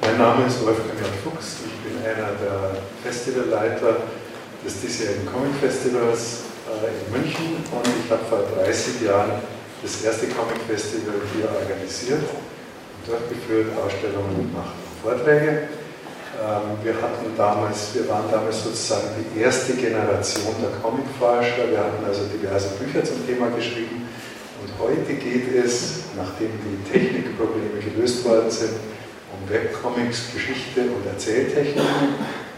Mein Name ist Wolfgang Fuchs, ich bin einer der Festivalleiter des diesjährigen Comic Festivals äh, in München und ich habe vor 30 Jahren das erste Comic Festival hier organisiert und durchgeführt, Ausstellungen gemacht und Vorträge. Ähm, wir hatten damals, wir waren damals sozusagen die erste Generation der Comicforscher. Wir hatten also diverse Bücher zum Thema geschrieben. Heute geht es, nachdem die Technikprobleme gelöst worden sind, um Webcomics, Geschichte und Erzähltechniken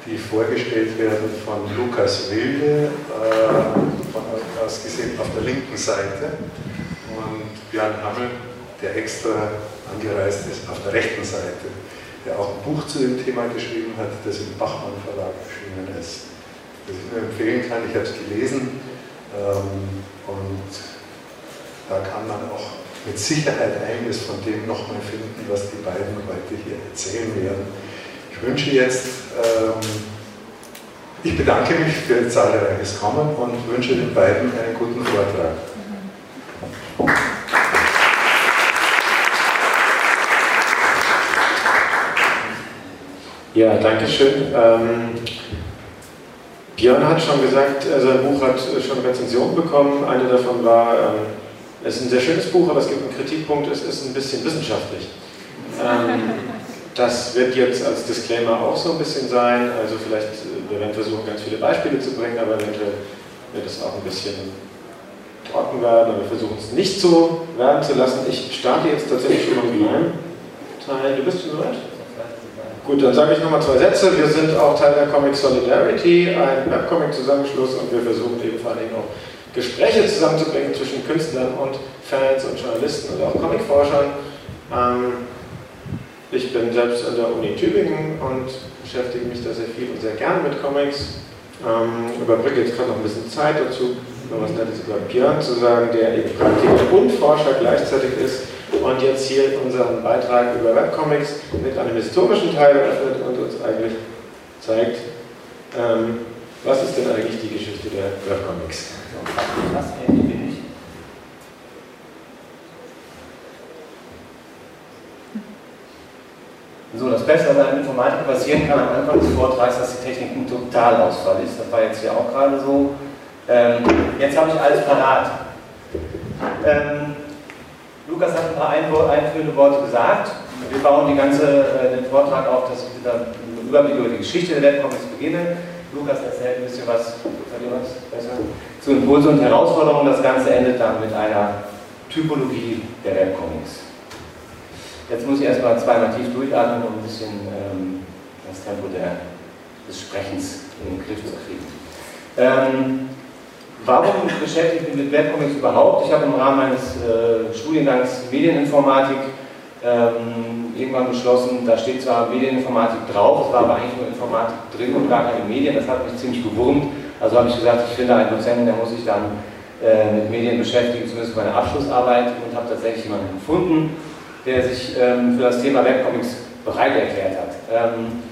die vorgestellt werden von Lukas Wilde, äh, aus gesehen auf der linken Seite, und Björn Hammel, der extra angereist ist, auf der rechten Seite, der auch ein Buch zu dem Thema geschrieben hat, das im Bachmann Verlag erschienen ist. Das ich nur empfehlen kann, ich habe es gelesen ähm, und da kann man auch mit Sicherheit einiges von dem nochmal finden, was die beiden heute hier erzählen werden. Ich wünsche jetzt, ähm, ich bedanke mich für zahlreiches Kommen und wünsche den beiden einen guten Vortrag. Ja, danke schön. Ähm, Björn hat schon gesagt, äh, sein Buch hat schon Rezensionen bekommen. Eine davon war, ähm, es ist ein sehr schönes Buch, aber es gibt einen Kritikpunkt, es ist ein bisschen wissenschaftlich. Ähm, das wird jetzt als Disclaimer auch so ein bisschen sein. Also vielleicht, äh, wir werden versuchen, ganz viele Beispiele zu bringen, aber eventuell wird es auch ein bisschen trocken werden. Aber wir versuchen es nicht so werden zu lassen. Ich starte jetzt tatsächlich schon mal mit einem Teil. Du bist soweit? Gut, dann sage ich nochmal zwei Sätze. Wir sind auch Teil der Comic Solidarity, ein Webcomic-Zusammenschluss und wir versuchen eben vor allem auch Gespräche zusammenzubringen zwischen Künstlern und Fans und Journalisten und auch Comicforschern. Ähm, ich bin selbst an der Uni Tübingen und beschäftige mich da sehr viel und sehr gerne mit Comics. Ähm, überbrücke jetzt gerade noch ein bisschen Zeit dazu, noch was Nettes über Björn zu sagen, der eben Praktiker und Forscher gleichzeitig ist und jetzt hier unseren Beitrag über Webcomics mit einem historischen Teil eröffnet und uns eigentlich zeigt, ähm, was ist denn eigentlich die Geschichte der Webcomics. Was So, das Beste, was einem Informatiker passieren kann am Anfang des Vortrags, dass die Technik ein Totalausfall ist. Das war jetzt hier auch gerade so. Ähm, jetzt habe ich alles parat. Ähm, Lukas hat ein paar einführende Worte gesagt. Wir bauen die ganze, äh, den Vortrag auf, dass ich dann einen Überblick über die Geschichte der Webcomics beginne. Lukas erzählt ein bisschen was, was besser, zu Impulsen und Herausforderungen. Das Ganze endet dann mit einer Typologie der Webcomics. Jetzt muss ich erstmal zweimal tief durchatmen, um ein bisschen ähm, das Tempo der, des Sprechens in den Griff zu kriegen. Ähm, warum ich mich mit Webcomics überhaupt? Ich habe im Rahmen meines äh, Studiengangs Medieninformatik ähm, irgendwann beschlossen, da steht zwar Medieninformatik drauf, es war aber eigentlich nur Informatik drin und gar keine Medien, das hat mich ziemlich gewurmt. Also habe ich gesagt, ich finde einen Dozenten, der muss sich dann äh, mit Medien beschäftigen, zumindest meine Abschlussarbeit und habe tatsächlich jemanden gefunden der sich ähm, für das Thema Webcomics bereit erklärt hat. Ähm,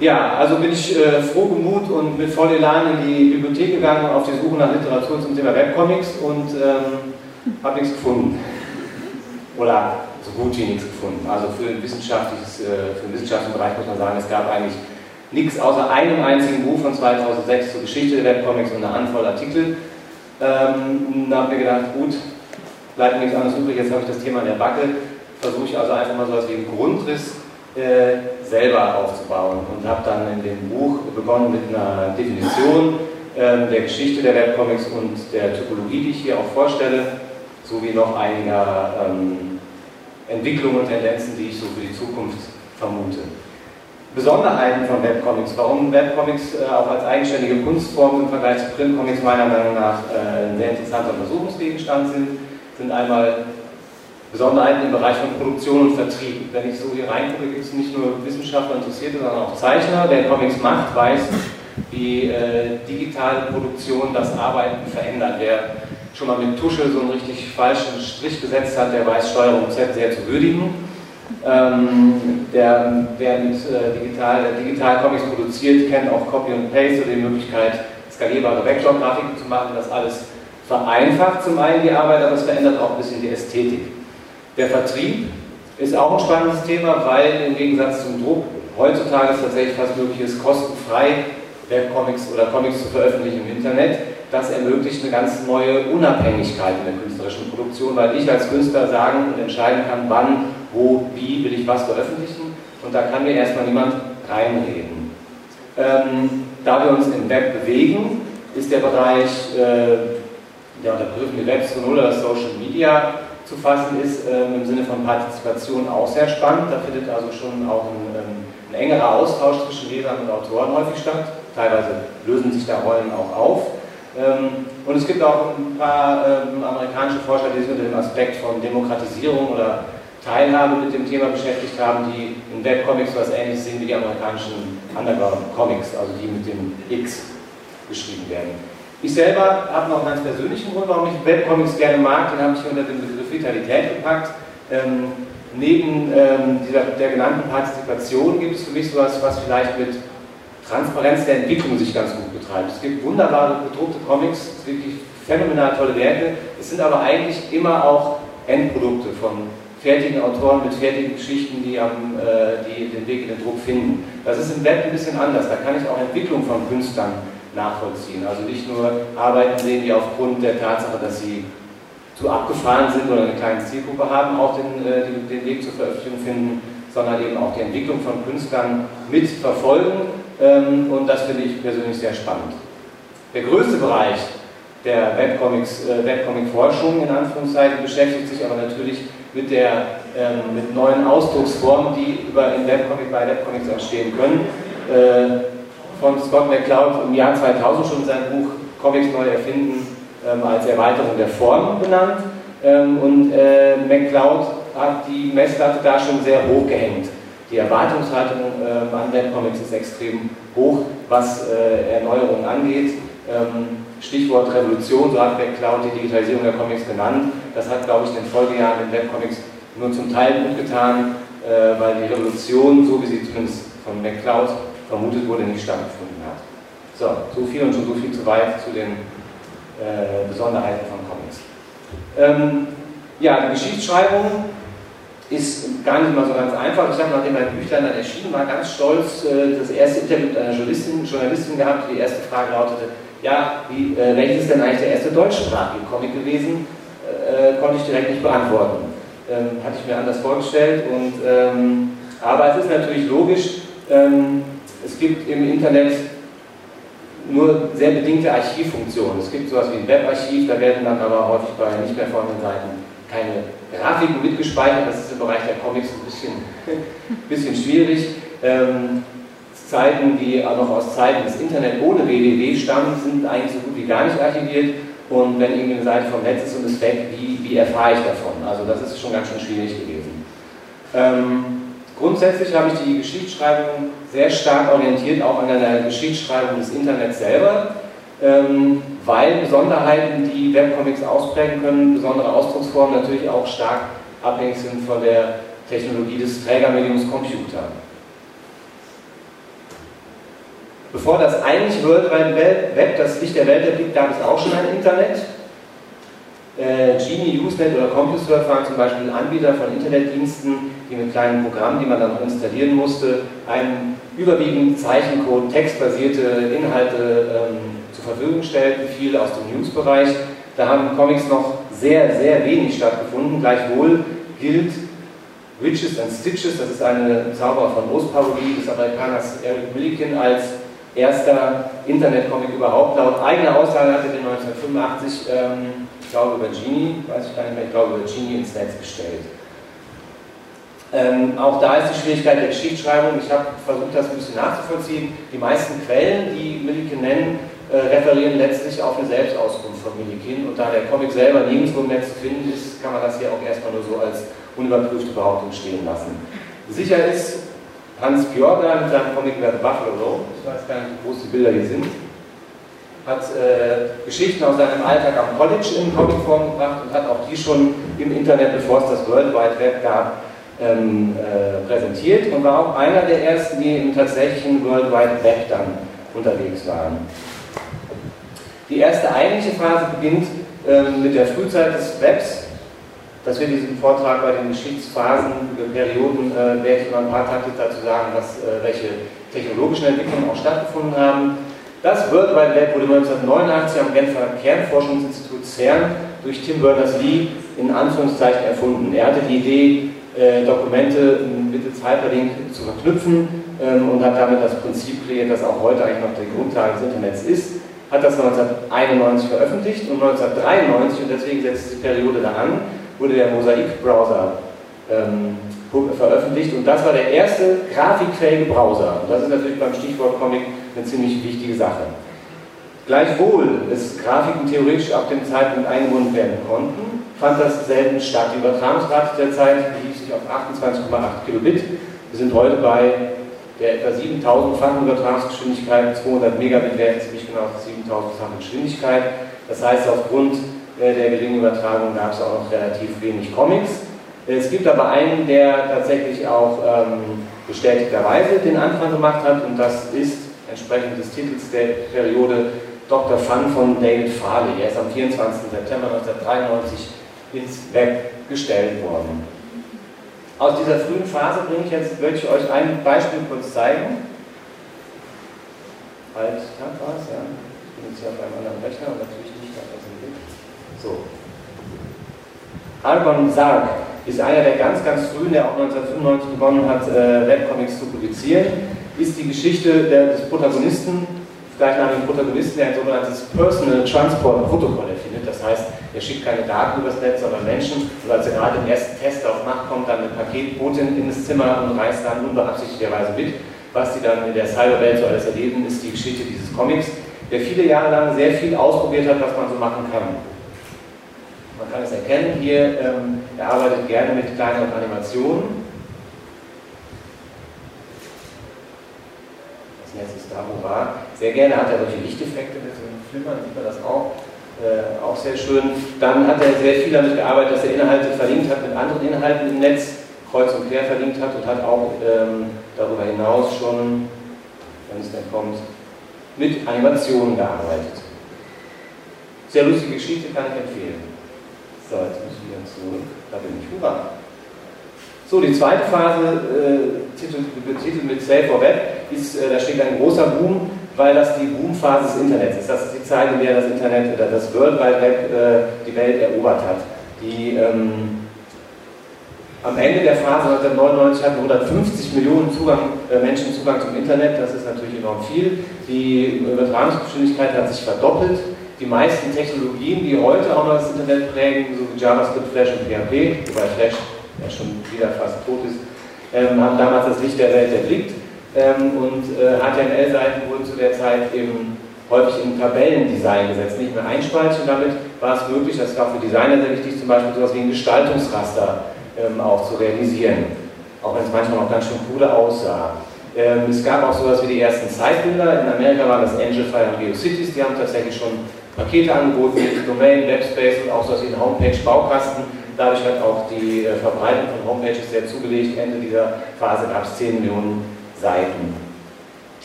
ja, also bin ich äh, froh gemut und mit voll Elan in die Bibliothek gegangen auf die Suche nach Literatur zum Thema Webcomics und ähm, habe nichts gefunden. Oder so gut wie nichts gefunden. Also für, wissenschaftliches, äh, für den wissenschaftlichen Bereich muss man sagen, es gab eigentlich nichts außer einem einzigen Buch von 2006 zur Geschichte der Webcomics und eine Handvoll Artikel. Ähm, da habe ich mir gedacht, gut, bleibt nichts anderes übrig, jetzt habe ich das Thema in der Backe, versuche ich also einfach mal so etwas wie einen Grundriss äh, selber aufzubauen und habe dann in dem Buch begonnen mit einer Definition äh, der Geschichte der Webcomics und der Typologie, die ich hier auch vorstelle, sowie noch einiger ähm, Entwicklungen und Tendenzen, die ich so für die Zukunft vermute. Besonderheiten von Webcomics, warum Webcomics äh, auch als eigenständige Kunstform im Vergleich zu Printcomics meiner Meinung nach äh, ein sehr interessanter Untersuchungsgegenstand sind sind einmal Besonderheiten im Bereich von Produktion und Vertrieb. Wenn ich so hier reingucke, gibt es nicht nur Wissenschaftler, Interessierte, sondern auch Zeichner. Wer Comics macht, weiß, wie äh, digitale Produktion das Arbeiten verändert. Wer schon mal mit Tusche so einen richtig falschen Strich gesetzt hat, der weiß Steuerung Z sehr zu würdigen. Ähm, der, mit äh, digital, der digital Comics produziert, kennt auch Copy und Paste oder die Möglichkeit, skalierbare Vektorgrafiken zu machen. Das alles vereinfacht zum einen die Arbeit, aber es verändert auch ein bisschen die Ästhetik. Der Vertrieb ist auch ein spannendes Thema, weil im Gegensatz zum Druck heutzutage es tatsächlich fast möglich ist, kostenfrei Webcomics oder Comics zu veröffentlichen im Internet. Das ermöglicht eine ganz neue Unabhängigkeit in der künstlerischen Produktion, weil ich als Künstler sagen und entscheiden kann, wann, wo, wie will ich was veröffentlichen und da kann mir erstmal niemand reinreden. Ähm, da wir uns im Web bewegen, ist der Bereich äh, der unter Begriffen Web 2.0 oder Social Media zu fassen ist, ähm, im Sinne von Partizipation auch sehr spannend. Da findet also schon auch ein, ähm, ein engerer Austausch zwischen Lesern und Autoren häufig statt. Teilweise lösen sich da Rollen auch auf. Ähm, und es gibt auch ein paar ähm, amerikanische Forscher, die sich mit dem Aspekt von Demokratisierung oder Teilhabe mit dem Thema beschäftigt haben, die in Webcomics was ähnliches sehen wie die amerikanischen Underground Comics, also die mit dem X geschrieben werden. Ich selber habe noch einen ganz persönlichen Grund, warum ich Webcomics gerne mag, den habe ich unter den Begriff Vitalität gepackt. Ähm, neben ähm, dieser, der genannten Partizipation gibt es für mich sowas, was vielleicht mit Transparenz der Entwicklung sich ganz gut betreibt. Es gibt wunderbare bedruckte Comics, wirklich phänomenal tolle Werke. Es sind aber eigentlich immer auch Endprodukte von fertigen Autoren mit fertigen Geschichten, die, am, äh, die den Weg in den Druck finden. Das ist im Web ein bisschen anders. Da kann ich auch Entwicklung von Künstlern nachvollziehen. Also nicht nur Arbeiten sehen, die aufgrund der Tatsache, dass sie zu abgefahren sind oder eine kleine Zielgruppe haben, auch den, äh, den, den Weg zur Veröffentlichung finden, sondern eben auch die Entwicklung von Künstlern mitverfolgen. Ähm, und das finde ich persönlich sehr spannend. Der größte Bereich der Webcomics, äh, Webcomic-Forschung in Anführungszeichen beschäftigt sich aber natürlich mit, der, ähm, mit neuen Ausdrucksformen, die über in Webcomic bei Webcomics entstehen können. Äh, von Scott McCloud im Jahr 2000 schon sein Buch Comics neu erfinden ähm, als Erweiterung der Form benannt. Ähm, und äh, McCloud hat die Messlatte da schon sehr hoch gehängt. Die Erwartungshaltung äh, an Webcomics ist extrem hoch, was äh, Erneuerungen angeht. Ähm, Stichwort Revolution, so hat McCloud die Digitalisierung der Comics genannt. Das hat, glaube ich, in den Folgejahren in Webcomics nur zum Teil gut getan, äh, weil die Revolution, so wie sie zumindest von McCloud vermutet wurde, nicht stattgefunden hat. So, so viel und schon so viel zu weit zu den äh, Besonderheiten von Comics. Ähm, ja, die Geschichtsschreibung ist gar nicht mal so ganz einfach. Ich habe, nachdem mein Büchlein dann erschienen war, ganz stolz äh, das erste Interview mit einer Journalistin, Journalistin gehabt. Die erste Frage lautete, ja, wie, äh, welches ist denn eigentlich der erste deutschsprachige Comic gewesen? Äh, konnte ich direkt nicht beantworten. Ähm, hatte ich mir anders vorgestellt. Und, ähm, aber es ist natürlich logisch, ähm, es gibt im Internet nur sehr bedingte Archivfunktionen. Es gibt sowas wie ein Webarchiv, da werden dann aber häufig bei nicht mehr vorhandenen Seiten keine Grafiken mitgespeichert. Das ist im Bereich der Comics ein bisschen, bisschen schwierig. Ähm, Zeiten, die auch noch aus Zeiten des Internet ohne www stammen, sind eigentlich so gut wie gar nicht archiviert. Und wenn irgendwie eine Seite vom Netz ist und ist weg, wie, wie erfahre ich davon? Also das ist schon ganz schön schwierig gewesen. Ähm, grundsätzlich habe ich die Geschichtsschreibung sehr stark orientiert, auch an der Geschichtsschreibung des Internets selber, ähm, weil Besonderheiten, die Webcomics ausprägen können, besondere Ausdrucksformen natürlich auch stark abhängig sind von der Technologie des Trägermediums Computer. Bevor das eigentlich World Wide Web das Licht der Welt erblickt, gab es auch schon ein Internet. Äh, Genie, Usenet oder CompuServe waren zum Beispiel Anbieter von Internetdiensten, die mit kleinen Programmen, die man dann noch installieren musste, einen überwiegend Zeichencode, textbasierte Inhalte ähm, zur Verfügung stellten, viel aus dem Newsbereich. Da haben Comics noch sehr, sehr wenig stattgefunden. Gleichwohl gilt Witches and Stitches, das ist eine Zauberer von Ostparodie des Amerikaners Eric Milliken, als erster Internetcomic überhaupt. Laut eigener Aussage hat er den 1985, ähm, ich glaube über Genie, weiß ich gar nicht mehr, ich glaube über Genie ins Netz gestellt. Ähm, auch da ist die Schwierigkeit der Geschichtsschreibung. Ich habe versucht, das ein bisschen nachzuvollziehen. Die meisten Quellen, die Milliken nennen, äh, referieren letztlich auf eine Selbstauskunft von Milliken. Und da der Comic selber nirgendwo im Netz zu finden ist, kann man das hier auch erstmal nur so als unüberprüfte Behauptung stehen lassen. Sicher ist, Hans Björger mit seinem Comic The Buffalo ich weiß gar nicht, wie groß die Bilder hier sind, hat äh, Geschichten aus seinem Alltag am College in Comicform gebracht und hat auch die schon im Internet, bevor es das World Wide Web gab, ähm, äh, präsentiert und war auch einer der ersten, die im tatsächlichen World Wide Web dann unterwegs waren. Die erste eigentliche Phase beginnt ähm, mit der Frühzeit des Webs dass wir diesen Vortrag bei den Geschichtsphasen, Perioden, äh, werde ich mal ein paar Takte dazu sagen, was, äh, welche technologischen Entwicklungen auch stattgefunden haben. Das World Wide Web wurde 1989 am Genfer Kernforschungsinstitut CERN durch Tim Berners-Lee in Anführungszeichen erfunden. Er hatte die Idee, äh, Dokumente mittels Hyperlink zu verknüpfen ähm, und hat damit das Prinzip kreiert, das auch heute eigentlich noch die Grundlage des Internets ist. Hat das 1991 veröffentlicht und 1993, und deswegen setzt die Periode da an, wurde der Mosaic-Browser ähm, veröffentlicht und das war der erste grafikfähige Browser. Und das ist natürlich beim Stichwort Comic eine ziemlich wichtige Sache. Gleichwohl es Grafiken theoretisch ab dem Zeitpunkt eingebunden werden konnten, fand das selten statt. Die Übertragungsrate der Zeit belief sich auf 28,8 Kilobit. Wir sind heute bei der etwa 7000-fachen Übertragungsgeschwindigkeit, 200 Megabit wäre ziemlich genau 7000-fache Geschwindigkeit. Das heißt, aufgrund der geringen Übertragung gab es auch noch relativ wenig Comics. Es gibt aber einen, der tatsächlich auch ähm, bestätigterweise den Anfang gemacht hat und das ist entsprechend des Titels der Periode Dr. Fun von David Farley. Er ist am 24. September 1993 ins Web gestellt worden. Aus dieser frühen Phase bringe ich jetzt, würde ich euch ein Beispiel kurz zeigen. Halt, ja. Ich bin jetzt hier auf einem anderen Rechner und natürlich nicht auf diesem Bild. So. Argon Sarg ist einer der ganz, ganz frühen, der auch 1995 begonnen hat, äh, Webcomics zu publizieren, ist die Geschichte des Protagonisten, gleichnamigen Protagonisten, der ein sogenanntes Personal Transport Protokoll erfindet. Das heißt, er schickt keine Daten übers Netz, sondern Menschen. Und als er gerade den ersten Test auf Macht kommt, dann eine Paketbotin in das Zimmer und reist dann unbeabsichtigterweise mit. Was sie dann in der Cyberwelt so alles erleben, ist die Geschichte dieses Comics, der viele Jahre lang sehr viel ausprobiert hat, was man so machen kann. Man kann es erkennen hier, ähm, er arbeitet gerne mit kleineren Animationen. Das Netz ist da, wo war. Sehr gerne hat er solche Lichteffekte mit so einem Flimmern, sieht man das auch. Äh, auch sehr schön. Dann hat er sehr viel damit gearbeitet, dass er Inhalte verlinkt hat mit anderen Inhalten im Netz, kreuz und quer verlinkt hat und hat auch ähm, darüber hinaus schon, wenn es dann kommt, mit Animationen gearbeitet. Sehr lustige Geschichte, kann ich empfehlen. So, jetzt muss ich wieder zurück. Da bin ich. Hurra! So, die zweite Phase, äh, betitelt mit Save for Web, ist, äh, da steht ein großer Boom weil das die Boomphase des Internets ist. Das ist die Zeit, in der das Internet oder das World Wide Web äh, die Welt erobert hat. Die, ähm, am Ende der Phase 1999 hatten 150 Millionen Zugang, äh, Menschen Zugang zum Internet, das ist natürlich enorm viel. Die Übertragungsgeschwindigkeit hat sich verdoppelt. Die meisten Technologien, die heute auch noch das Internet prägen, so wie JavaScript, Flash und PHP, wobei Flash ja schon wieder fast tot ist, ähm, haben damals das Licht der Welt erblickt. Ähm, und äh, HTML-Seiten wurden zu der Zeit eben häufig im Tabellendesign gesetzt, nicht mehr. Und damit war es möglich, das war für Designer sehr wichtig, zum Beispiel sowas wie ein Gestaltungsraster ähm, auch zu realisieren. Auch wenn es manchmal noch ganz schön cool aussah. Ähm, es gab auch sowas wie die ersten Zeitbilder. In Amerika waren das Angelfire und GeoCities, die haben tatsächlich schon Pakete angeboten mit Domain, Webspace und auch sowas wie ein Homepage-Baukasten. Dadurch hat auch die äh, Verbreitung von Homepages sehr zugelegt. Ende dieser Phase gab es 10 Millionen Seiten.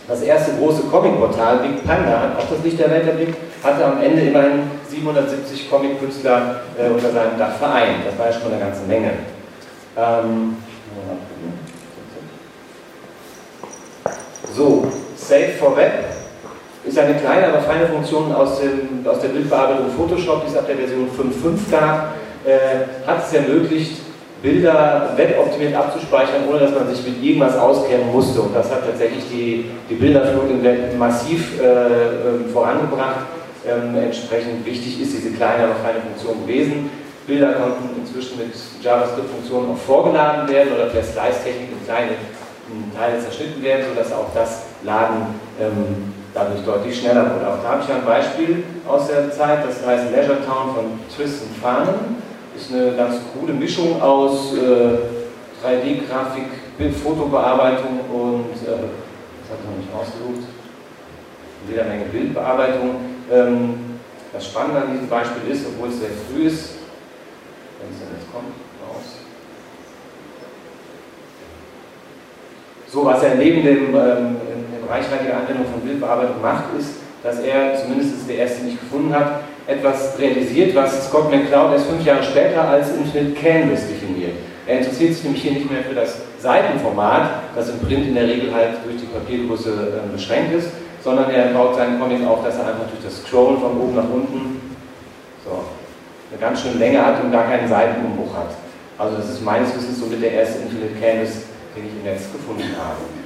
Das erste große Comic-Portal, Big Panda, hat auch das Licht der Welt erblickt, hatte am Ende immerhin 770 Comic-Künstler äh, unter seinem Dach vereint. Das war ja schon eine ganze Menge. Ähm, so, Save for Web ist eine kleine, aber feine Funktion aus, dem, aus der Bildbearbeitung Photoshop, die es ab der Version 5.5 gab, äh, hat es ermöglicht, Bilder weboptimiert abzuspeichern, ohne dass man sich mit irgendwas auskennen musste. Und das hat tatsächlich die, die Bilderflut im Web massiv äh, ähm, vorangebracht. Ähm, entsprechend wichtig ist diese kleine, aber feine Funktion gewesen. Bilder konnten inzwischen mit JavaScript-Funktionen auch vorgeladen werden oder per Slice-Technik in kleine Teile zerschnitten werden, sodass auch das Laden ähm, dadurch deutlich schneller wurde. Auch da habe ich ein Beispiel aus der Zeit, das heißt Leisure Town von Tristan Farnen ist eine ganz coole Mischung aus äh, 3D-Grafik, Bildfotobearbeitung und, äh, das hat man nicht ausgesucht, jeder Menge Bildbearbeitung. Ähm, das Spannende an diesem Beispiel ist, obwohl es sehr früh ist, wenn es dann jetzt kommt, raus. So, was er neben dem, ähm, dem reichweitigen Anwendung von Bildbearbeitung macht, ist, dass er, zumindest der erste nicht gefunden hat, etwas realisiert, was Scott McCloud erst fünf Jahre später als Infinite Canvas definiert. Er interessiert sich nämlich hier nicht mehr für das Seitenformat, das im Print in der Regel halt durch die Papiergröße äh, beschränkt ist, sondern er baut seinen Comic auf, dass er einfach durch das Scrollen von oben nach unten so, eine ganz schöne Länge hat und gar keinen Seitenumbruch hat. Also das ist meines Wissens somit der erste Infinite Canvas, den ich im Netz gefunden habe.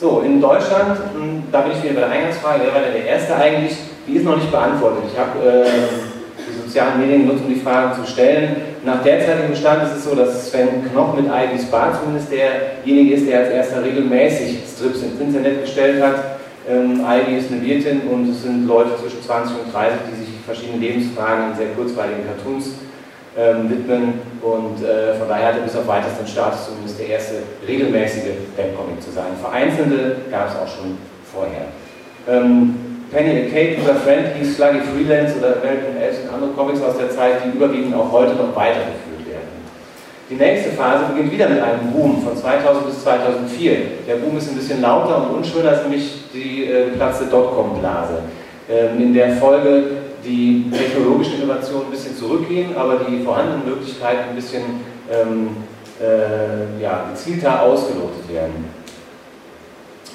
So, in Deutschland, hm, da bin ich wieder bei der Eingangsfrage, wer war denn der Erste eigentlich? Die ist noch nicht beantwortet. Ich habe äh, die sozialen Medien genutzt, um die Fragen zu stellen. Nach derzeitigem Stand ist es so, dass Sven Knoch mit Ivy Spa zumindest derjenige ist, der als erster regelmäßig Strips ins Internet gestellt hat. Ähm, Ivy ist eine Wirtin und es sind Leute zwischen 20 und 30, die sich verschiedene Lebensfragen in sehr kurzweiligen Cartoons ähm, widmen und äh, von daher hat er bis auf weitesten Status zumindest der erste regelmäßige Webcomic zu sein. Vereinzelte gab es auch schon vorher. Ähm, Penny and Kate, unser Friend, hieß Sluggy Freelance oder American Elves und andere Comics aus der Zeit, die überwiegend auch heute noch weitergeführt werden. Die nächste Phase beginnt wieder mit einem Boom von 2000 bis 2004. Der Boom ist ein bisschen lauter und unschöner als nämlich die äh, geplatzte Dotcom-Blase. Ähm, in der Folge die technologischen Innovationen ein bisschen zurückgehen, aber die vorhandenen Möglichkeiten ein bisschen ähm, äh, ja, gezielter ausgelotet werden.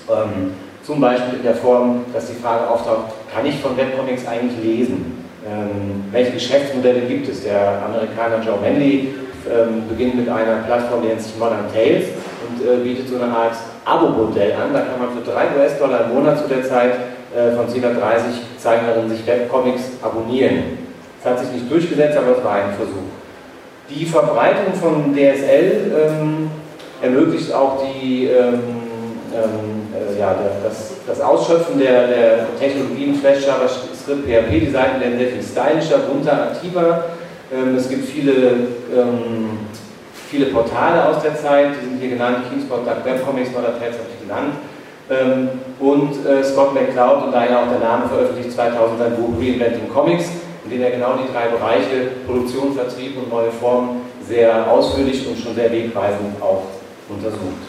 Ähm, zum Beispiel in der Form, dass die Frage auftaucht, kann ich von Webcomics eigentlich lesen? Ähm, welche Geschäftsmodelle gibt es? Der Amerikaner Joe Manley ähm, beginnt mit einer Plattform, die nennt sich Modern Tales und äh, bietet so eine Art Abo-Modell an. Da kann man für 3 US-Dollar im Monat zu der Zeit äh, von 730 Zeichnerinnen sich Webcomics abonnieren. Das hat sich nicht durchgesetzt, aber es war ein Versuch. Die Verbreitung von DSL ähm, ermöglicht auch die ähm, ähm äh, ja, das, das Ausschöpfen der, der Technologien Flash, JavaScript, PHP, die Seiten werden sehr viel stylischer, bunter, aktiver. Ähm, es gibt viele, ähm, viele Portale aus der Zeit, die sind hier genannt, Kingsport, Webcomics, Modern Tales habe ich genannt. Und äh, Scott McCloud, und daher auch der Name, veröffentlicht 2000 sein Buch Reinventing Comics, in dem er genau die drei Bereiche Produktion, Vertrieb und neue Formen sehr ausführlich und schon sehr wegweisend auch untersucht.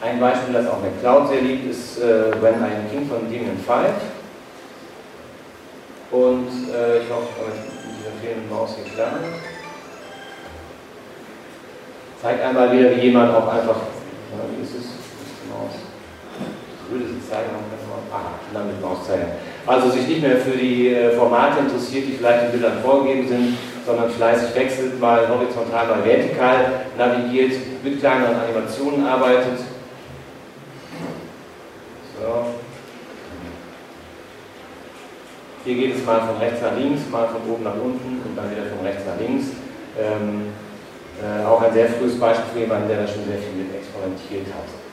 Ein Beispiel, das auch McCloud sehr liebt, ist äh, When I Am King von Demon 5. Und äh, ich hoffe, mit dieser fehlenden Maus hier klar. Zeigt einmal wieder, wie jemand auch einfach, ja, wie ist es? Die Maus. Also sich nicht mehr für die äh, Formate interessiert, die vielleicht in Bildern vorgegeben sind, sondern fleißig wechselt, mal horizontal, mal vertikal navigiert, mit kleineren Animationen arbeitet so. Hier geht es mal von rechts nach links, mal von oben nach unten und dann wieder von rechts nach links. Ähm, äh, auch ein sehr frühes Beispiel für jemanden, der da schon sehr viel mit experimentiert hat.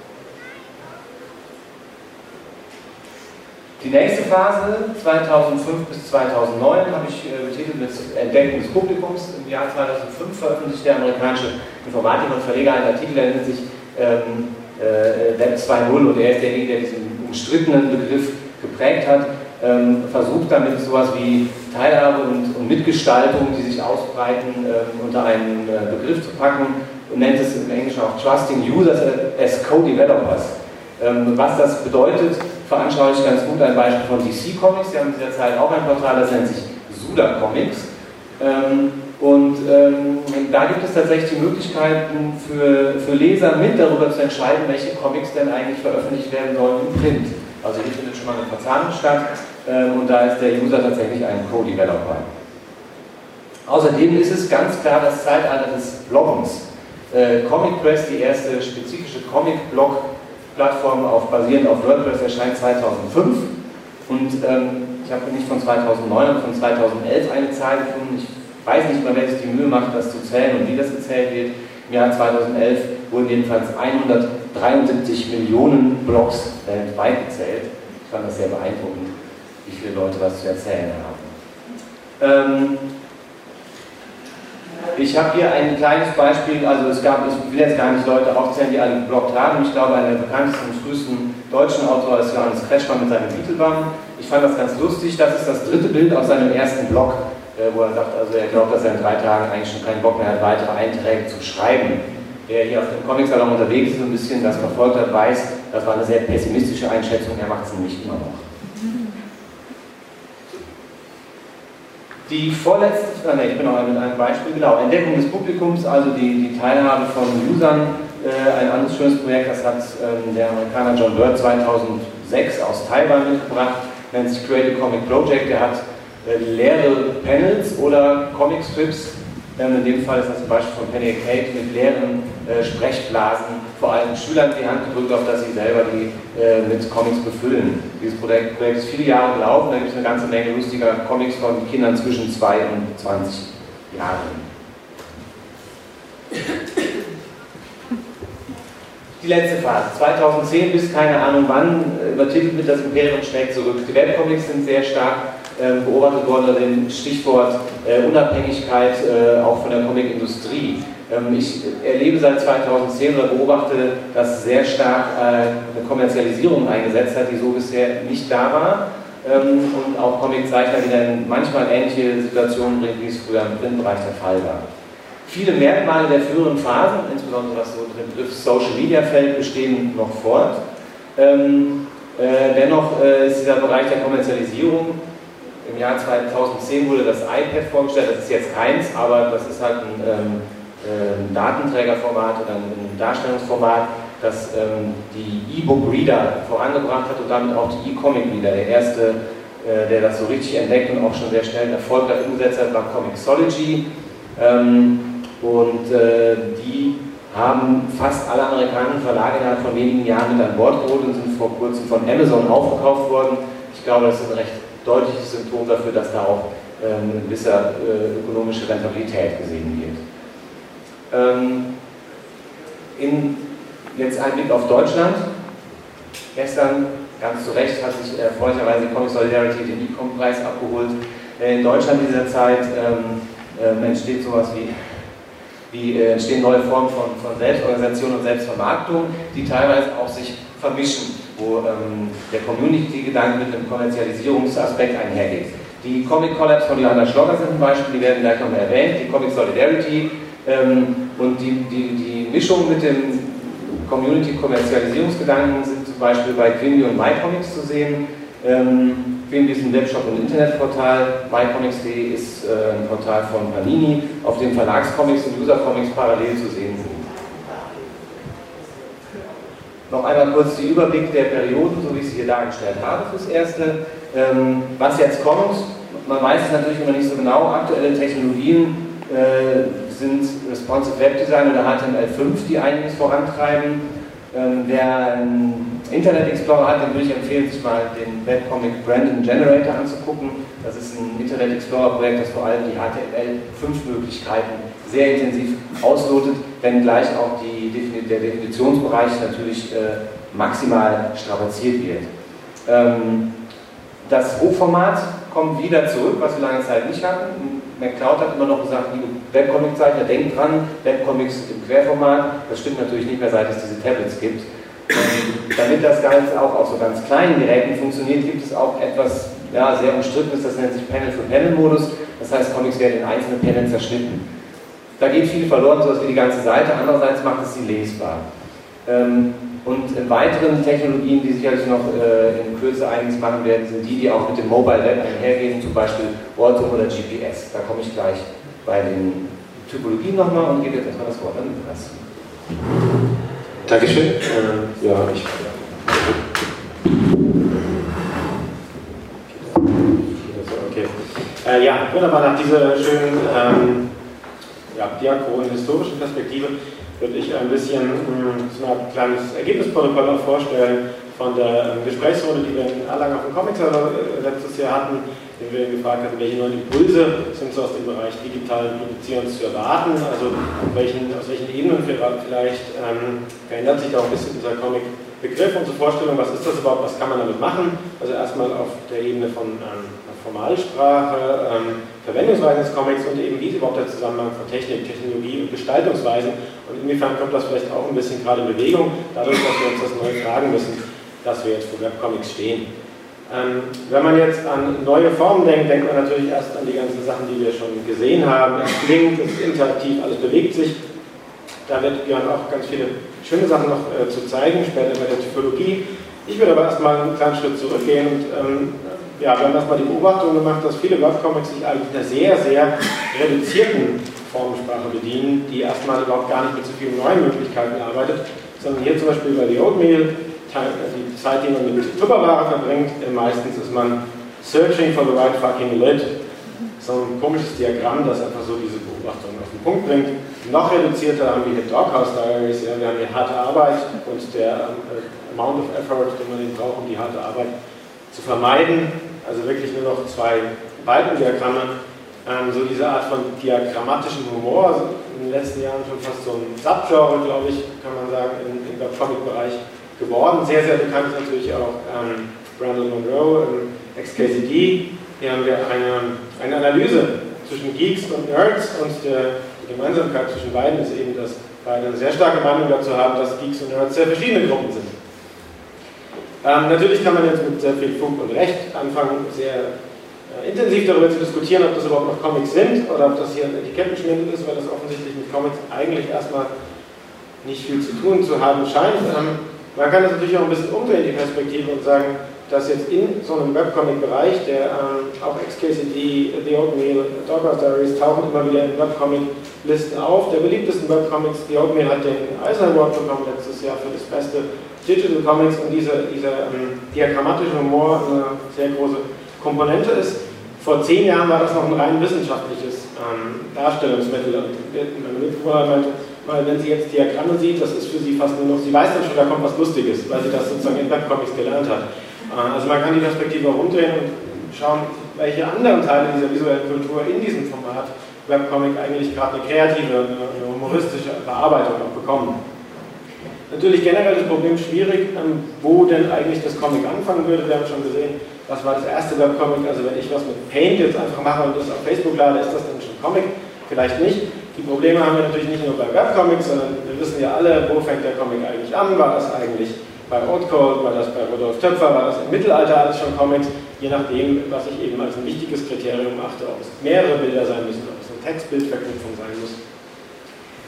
Die nächste Phase, 2005 bis 2009, habe ich äh, betitelt mit Entdecken des Publikums. Im Jahr 2005 veröffentlicht der amerikanische Informatiker und Verleger einen Artikel, der nennt sich ähm, äh, Web 2.0 und er ist derjenige, der diesen umstrittenen Begriff geprägt hat, ähm, versucht damit sowas wie Teilhabe und, und Mitgestaltung, die sich ausbreiten, ähm, unter einen äh, Begriff zu packen und nennt es im Englischen auch Trusting Users as Co-Developers. Ähm, was das bedeutet, veranschaulicht ganz gut ein Beispiel von DC Comics. Die haben in dieser Zeit auch ein Portal, das nennt sich Suda Comics. Ähm, und ähm, da gibt es tatsächlich die Möglichkeiten für, für Leser mit darüber zu entscheiden, welche Comics denn eigentlich veröffentlicht werden sollen im Print. Also hier findet schon mal eine Verzahnung statt ähm, und da ist der User tatsächlich ein Co-Developer. Außerdem ist es ganz klar das Zeitalter des Bloggens. Äh, Comic Press, die erste spezifische Comic-Blog-Plattform auf, basierend auf WordPress, erscheint 2005. Und ähm, ich habe nicht von 2009, sondern von 2011 eine Zahl gefunden. Ich weiß nicht mal, wer sich die Mühe macht, das zu zählen und wie das gezählt wird. Im Jahr 2011 wurden jedenfalls 173 Millionen Blogs weltweit gezählt. Ich fand das sehr beeindruckend, wie viele Leute was zu erzählen haben. Ähm, ich habe hier ein kleines Beispiel, also es gab, ich will jetzt gar nicht Leute aufzählen, die alle geblockt haben. Ich glaube, einer der bekanntesten und frühesten deutschen Autor ist Johannes Kretschmann mit seinem Beetlebum. Ich fand das ganz lustig. Das ist das dritte Bild aus seinem ersten Blog. Äh, wo er sagt, also er glaubt, dass er in drei Tagen eigentlich schon keinen Bock mehr hat, weitere Einträge zu schreiben. Wer hier auf dem Comic-Salon unterwegs ist, ein bisschen das verfolgt hat, weiß, Das war eine sehr pessimistische Einschätzung, er macht es nämlich immer noch. Die vorletzte, ah, ich bin auch mit einem Beispiel, genau, Entdeckung des Publikums, also die, die Teilhabe von Usern, äh, ein anderes schönes Projekt, das hat ähm, der Amerikaner John Bird 2006 aus Taiwan mitgebracht, nennt sich Create a Comic Project, der hat äh, leere Panels oder Comic-Strips ähm, in dem Fall ist das ein Beispiel von Penny Kate mit leeren äh, Sprechblasen vor allem Schülern die Hand gedrückt, auf dass sie selber die äh, mit Comics befüllen. Dieses Projekt, Projekt ist viele Jahre gelaufen, da gibt es eine ganze Menge lustiger Comics von Kindern zwischen 2 und 20 Jahren. Die letzte Phase, 2010 bis keine Ahnung wann, äh, übertitelt mit das Imperium schlägt zurück. Die Webcomics sind sehr stark ähm, beobachtet worden unter dem Stichwort äh, Unabhängigkeit äh, auch von der Comicindustrie. Ähm, ich erlebe seit 2010 oder beobachte, dass sehr stark äh, eine Kommerzialisierung eingesetzt hat, die so bisher nicht da war. Ähm, und auch Comiczeichner, die dann manchmal ähnliche Situationen bringen, wie es früher im Printbereich der Fall war. Viele Merkmale der früheren Phasen, insbesondere was so den Begriff Social Media fällt, bestehen noch fort. Ähm, dennoch ist dieser Bereich der Kommerzialisierung im Jahr 2010 wurde das iPad vorgestellt, das ist jetzt keins, aber das ist halt ein, ähm, ein Datenträgerformat oder ein Darstellungsformat, das ähm, die E-Book-Reader vorangebracht hat und damit auch die E-Comic-Reader. Der erste, äh, der das so richtig entdeckt und auch schon sehr schnell erfolgreich umgesetzt hat, war Comixology. Ähm, und äh, die haben fast alle amerikanischen Verlage innerhalb von wenigen Jahren mit an Bord geholt und sind vor kurzem von Amazon aufgekauft worden. Ich glaube, das ist ein recht deutliches Symptom dafür, dass da auch ähm, eine gewisse äh, ökonomische Rentabilität gesehen wird. Ähm, in, jetzt ein Blick auf Deutschland. Gestern, ganz zu Recht, hat sich äh, freundlicherweise Comic Solidarity den E-Com-Preis abgeholt. Äh, in Deutschland dieser Zeit ähm, äh, entsteht sowas wie wie äh, entstehen neue Formen von, von Selbstorganisation und Selbstvermarktung, die teilweise auch sich vermischen ähm, der Community-Gedanke mit dem Kommerzialisierungsaspekt einhergeht. Die Comic Collabs von Johanna Schlogger sind ein Beispiel, die werden gleich nochmal erwähnt, die Comic Solidarity ähm, und die, die, die Mischung mit dem Community-Kommerzialisierungsgedanken sind zum Beispiel bei Quimby und MyComics zu sehen. Ähm, Quimby ist ein Webshop und Internetportal, MyComics.de ist äh, ein Portal von Panini, auf dem Verlagscomics und Usercomics parallel zu sehen sind. Noch einmal kurz die Überblick der Perioden, so wie ich sie hier dargestellt habe fürs Erste. Ähm, was jetzt kommt, man weiß es natürlich immer nicht so genau. Aktuelle Technologien äh, sind Responsive Web Design oder HTML5, die einiges vorantreiben. Ähm, wer einen Internet Explorer hat, dann würde ich empfehlen, sich mal den Webcomic Brandon Generator anzugucken. Das ist ein Internet Explorer Projekt, das vor allem die HTML5-Möglichkeiten sehr intensiv auslotet, wenngleich auch die, der Definitionsbereich natürlich äh, maximal strapaziert wird. Ähm, das Hochformat kommt wieder zurück, was wir lange Zeit nicht hatten. McCloud hat immer noch gesagt, liebe Webcomic-Zeichner, denkt dran, Webcomics im Querformat. Das stimmt natürlich nicht mehr, seit es diese Tablets gibt. Damit das Ganze auch auf so ganz kleinen Geräten funktioniert, gibt es auch etwas ja, sehr umstrittenes, das nennt sich Panel-für-Panel-Modus. Das heißt, Comics werden in einzelne Panels zerschnitten. Da geht viel verloren, sowas wie die ganze Seite. Andererseits macht es sie lesbar. Ähm, und in weiteren Technologien, die sicherlich noch äh, in Kürze einiges machen werden, sind die, die auch mit dem Mobile Web einhergehen, zum Beispiel Ortung oder GPS. Da komme ich gleich bei den Typologien nochmal und gebe jetzt erstmal das Wort an Lukas. Dankeschön. Äh, ja, ich. Okay. Äh, ja, wunderbar. Nach dieser schönen ähm, ja, diachronen historischen Perspektive würde ich ein bisschen hm, so ein kleines Ergebnisprotokoll vorstellen von der ähm, Gesprächsrunde, die wir in Erlangen auf dem Comics äh, letztes Jahr hatten, in wir gefragt hatten, welche neuen Impulse sind so aus dem Bereich digitalen Produzierens zu erwarten, also welchen, aus welchen Ebenen vielleicht ähm, verändert sich da auch ein bisschen dieser Comic-Begriff, unsere Vorstellung, was ist das überhaupt, was kann man damit machen, also erstmal auf der Ebene von ähm, Formalsprache, ähm, Verwendungsweisen des Comics und eben wie ist überhaupt der Zusammenhang von Technik, Technologie und Gestaltungsweisen und inwiefern kommt das vielleicht auch ein bisschen gerade in Bewegung, dadurch, dass wir uns das neu fragen müssen, dass wir jetzt vor Webcomics stehen. Ähm, wenn man jetzt an neue Formen denkt, denkt man natürlich erst an die ganzen Sachen, die wir schon gesehen haben. Es klingt, es ist interaktiv, alles bewegt sich. Da wird Björn auch ganz viele schöne Sachen noch äh, zu zeigen, später mit der Typologie. Ich würde aber erstmal einen kleinen Schritt zurückgehen und ähm, ja, wir haben erstmal die Beobachtung gemacht, dass viele Webcomics sich eigentlich in einer sehr, sehr reduzierten Formensprache bedienen, die erstmal überhaupt gar nicht mit so vielen neuen Möglichkeiten arbeitet, sondern hier zum Beispiel bei The Oatmeal, die Zeit, die man mit Tupperware verbringt, äh, meistens ist man searching for the right fucking lid. So ein komisches Diagramm, das einfach so diese Beobachtung auf den Punkt bringt. Noch reduzierter haben wir hier Doghouse Diaries, ja, wir haben hier harte Arbeit und der äh, Amount of Effort, den man braucht, um die harte Arbeit zu vermeiden. Also wirklich nur noch zwei Balkendiagramme ähm, so diese Art von diagrammatischem Humor, also in den letzten Jahren schon fast so ein Subgenre, glaube ich, kann man sagen, im, im Comic-Bereich geworden. Sehr, sehr bekannt ist natürlich auch ähm, Brandon Monroe im XKCD. Hier haben wir eine, eine Analyse zwischen Geeks und Nerds und der, die Gemeinsamkeit zwischen beiden ist eben, dass beide eine sehr starke Meinung dazu haben, dass Geeks und Nerds sehr verschiedene Gruppen sind. Ähm, natürlich kann man jetzt mit sehr viel Fug und Recht anfangen, sehr äh, intensiv darüber zu diskutieren, ob das überhaupt noch Comics sind oder ob das hier ein Etikettenschwindel ist, weil das offensichtlich mit Comics eigentlich erstmal nicht viel zu tun zu haben scheint. Ähm, man kann das natürlich auch ein bisschen umdrehen, die Perspektive, und sagen, dass jetzt in so einem Webcomic-Bereich, der ähm, auch XKCD, The Oatmeal, Doghouse Diaries tauchen immer wieder in Webcomic-Listen auf. Der beliebtesten Webcomics, The Oatmeal, hat den Eisner Award bekommen letztes Jahr für das beste Digital Comics und dieser, dieser ähm, diagrammatische Humor eine sehr große Komponente ist. Vor zehn Jahren war das noch ein rein wissenschaftliches ähm, Darstellungsmittel. Meine Mitbewohner meinte, weil wenn sie jetzt Diagramme sieht, das ist für sie fast nur noch, sie weiß dann schon, da kommt was Lustiges, weil sie das sozusagen in Webcomics gelernt hat. Äh, also man kann die Perspektive auch umdrehen und schauen, welche anderen Teile dieser visuellen Kultur in diesem Format Webcomic eigentlich gerade eine kreative, eine humoristische Bearbeitung auch bekommen. Natürlich generell das Problem schwierig, ähm, wo denn eigentlich das Comic anfangen würde. Wir haben schon gesehen, was war das erste Webcomic? Also wenn ich was mit Paint jetzt einfach mache und das auf Facebook lade, ist das dann schon Comic? Vielleicht nicht. Die Probleme haben wir natürlich nicht nur bei Webcomics, sondern wir wissen ja alle, wo fängt der Comic eigentlich an? War das eigentlich bei Oatcode, war das bei Rudolf Töpfer, war das im Mittelalter alles schon Comics? Je nachdem, was ich eben als ein wichtiges Kriterium achte, ob es mehrere Bilder sein müssen, ob es eine Text-Bild-Verknüpfung sein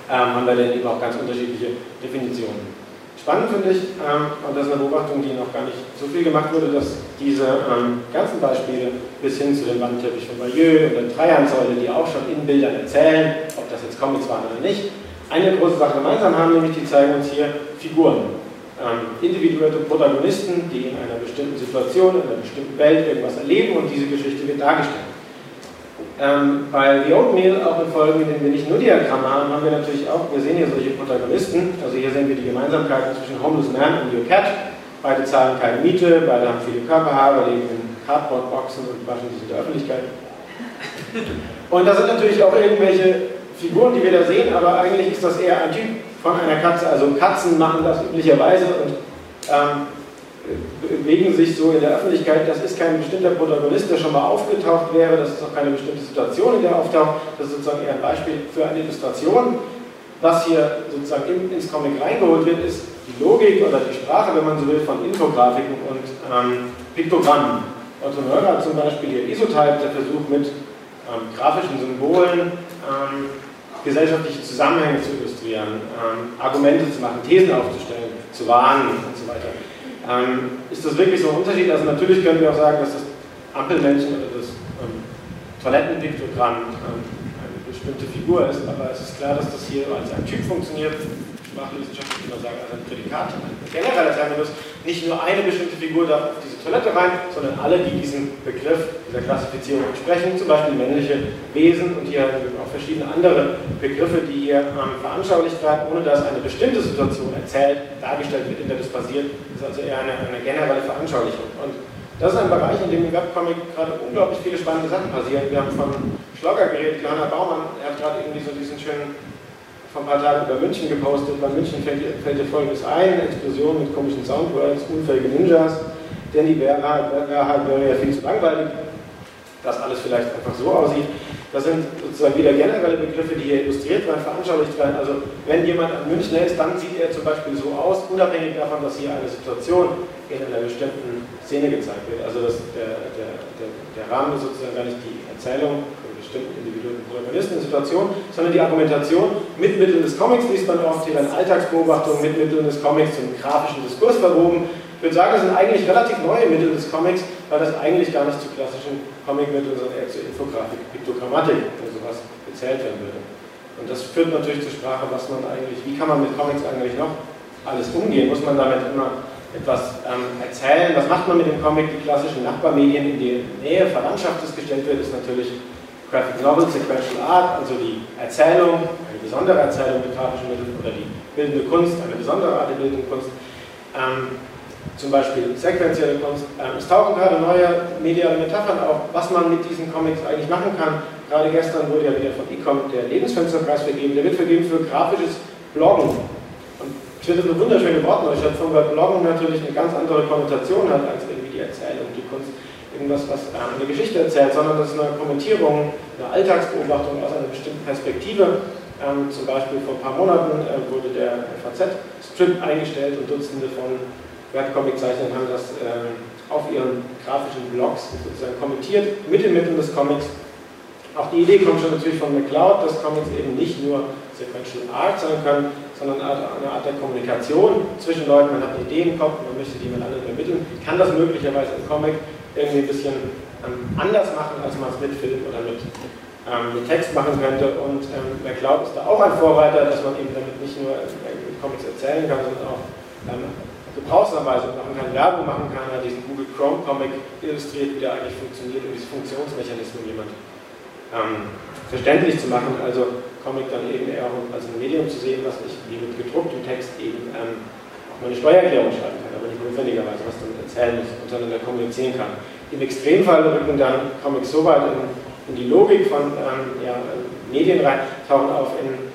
ähm, haben wir dann eben auch ganz unterschiedliche Definitionen. Spannend finde ich, ähm, und das ist eine Beobachtung, die noch gar nicht so viel gemacht wurde, dass diese ähm, ganzen Beispiele bis hin zu dem Wandteppich von Bayeux und der Dreihandsäule, die auch schon in Bildern erzählen, ob das jetzt Comics waren oder nicht, eine große Sache gemeinsam haben, nämlich die zeigen uns hier Figuren. Ähm, individuelle Protagonisten, die in einer bestimmten Situation, in einer bestimmten Welt irgendwas erleben und diese Geschichte wird dargestellt. Ähm, bei The Oatmeal, auch in Folgen, in denen wir nicht nur Diagramme haben, haben wir natürlich auch, wir sehen hier solche Protagonisten, also hier sehen wir die Gemeinsamkeiten zwischen Homeless Man und Your Cat. Beide zahlen keine Miete, beide haben viele Körperhaare, leben in Cardboard-Boxen und waschen sich in der Öffentlichkeit. Und das sind natürlich auch irgendwelche Figuren, die wir da sehen, aber eigentlich ist das eher ein Typ von einer Katze. Also Katzen machen das üblicherweise und ähm, bewegen sich so in der Öffentlichkeit, das ist kein bestimmter Protagonist, der schon mal aufgetaucht wäre, das ist auch keine bestimmte Situation, in der er auftaucht, das ist sozusagen eher ein Beispiel für eine Illustration. Was hier sozusagen ins Comic reingeholt wird, ist die Logik oder die Sprache, wenn man so will, von Infografiken und ähm, Piktogrammen. Otto Mörder zum Beispiel hier Isotype, der Versuch mit ähm, grafischen Symbolen ähm, gesellschaftliche Zusammenhänge zu illustrieren, ähm, Argumente zu machen, Thesen aufzustellen, zu warnen und so weiter. Ähm, ist das wirklich so ein Unterschied? Also natürlich können wir auch sagen, dass das Ampelmännchen oder das ähm, Toilettenpiktogramm ähm, eine bestimmte Figur ist, aber es ist klar, dass das hier als ein Typ funktioniert. Sprachwissenschaftler immer sagen, als ein Prädikat, ein genereller Terminus. Nicht nur eine bestimmte Figur darf auf diese Toilette rein, sondern alle, die diesem Begriff, dieser Klassifizierung entsprechen, zum Beispiel männliche Wesen. Und hier auch verschiedene andere Begriffe, die hier ähm, veranschaulicht werden, ohne dass eine bestimmte Situation erzählt, dargestellt wird, in der das passiert. Ist also eher eine, eine generelle Veranschaulichung. Und das ist ein Bereich, in dem im Webcomic gerade unglaublich viele spannende Sachen passieren. Wir haben von Schlogger geredet, Johanna Baumann, er hat gerade irgendwie so diesen schönen vor ein paar Tagen über München gepostet. Bei München fällt, fällt dir folgendes ein: Explosion mit komischen Soundwords, unfähige Ninjas. Denn die Wahrheit wäre ja viel zu langweilig, dass alles vielleicht einfach so aussieht. Das sind sozusagen wieder generelle Begriffe, die hier illustriert werden, veranschaulicht werden. Also wenn jemand ein Münchner ist, dann sieht er zum Beispiel so aus, unabhängig davon, dass hier eine Situation in einer bestimmten Szene gezeigt wird. Also das, der, der, der, der Rahmen ist sozusagen gar nicht die Erzählung bestimmten individuellen Protagonisten in Situation, sondern die Argumentation mit Mitteln des Comics liest man oft, hier werden Alltagsbeobachtungen mit Mitteln des Comics zum grafischen Diskurs verwoben. Ich würde sagen, das sind eigentlich relativ neue Mittel des Comics, weil das eigentlich gar nicht zu klassischen Comicmitteln, sondern eher zu Infografik, Piktogrammatik oder sowas gezählt werden würde. Und das führt natürlich zur Sprache, was man eigentlich, wie kann man mit Comics eigentlich noch alles umgehen? Muss man damit immer etwas ähm, erzählen? Was macht man mit dem Comic? Die klassischen Nachbarmedien, in die Nähe, Verwandtschaft gestellt wird, ist natürlich Graphic Novel, Sequential Art, also die Erzählung, eine besondere Erzählung mit grafischen Mitteln oder die bildende Kunst, eine besondere Art der bildenden Kunst. Ähm, zum Beispiel sequenzielle Kunst. Ähm, es tauchen gerade neue mediale Metaphern auf, was man mit diesen Comics eigentlich machen kann. Gerade gestern wurde ja wieder von Ecom der Lebensfensterpreis vergeben. Der wird vergeben für grafisches Bloggen. Und ich finde das eine wunderschöne Wortneustadt, weil Bloggen natürlich eine ganz andere Konnotation hat als irgendwie die Erzählung, die Kunst, irgendwas, was ähm, eine Geschichte erzählt, sondern das ist eine Kommentierung, eine Alltagsbeobachtung aus einer bestimmten Perspektive. Ähm, zum Beispiel vor ein paar Monaten äh, wurde der FAZ-Strip eingestellt und Dutzende von Webcomic-Zeichnern haben das äh, auf ihren grafischen Blogs sozusagen kommentiert, mit den Mitteln des Comics. Auch die Idee kommt schon natürlich von McCloud, dass Comics eben nicht nur Sequential Art sein können, sondern eine Art der Kommunikation zwischen Leuten. Man hat eine Idee im Kopf, man möchte die mit anderen vermitteln, kann das möglicherweise im Comic irgendwie ein bisschen ähm, anders machen, als man es mit Film oder mit, ähm, mit Text machen könnte. Und ähm, McCloud ist da auch ein Vorreiter, dass man eben damit nicht nur äh, Comics erzählen kann, sondern auch ähm, Gebrauchsanweisung machen kann, Werbung machen kann, hat diesen Google Chrome Comic illustriert, wie der eigentlich funktioniert, um diese Funktionsmechanismen jemand ähm, verständlich zu machen. Also Comic dann eben eher als ein Medium zu sehen, was ich wie mit gedrucktem Text eben ähm, auch meine Steuererklärung schreiben kann, aber nicht notwendigerweise was damit erzählen muss, untereinander kommunizieren kann. Im Extremfall rücken dann Comics so weit in, in die Logik von ähm, ja, Medien rein, tauchen auf in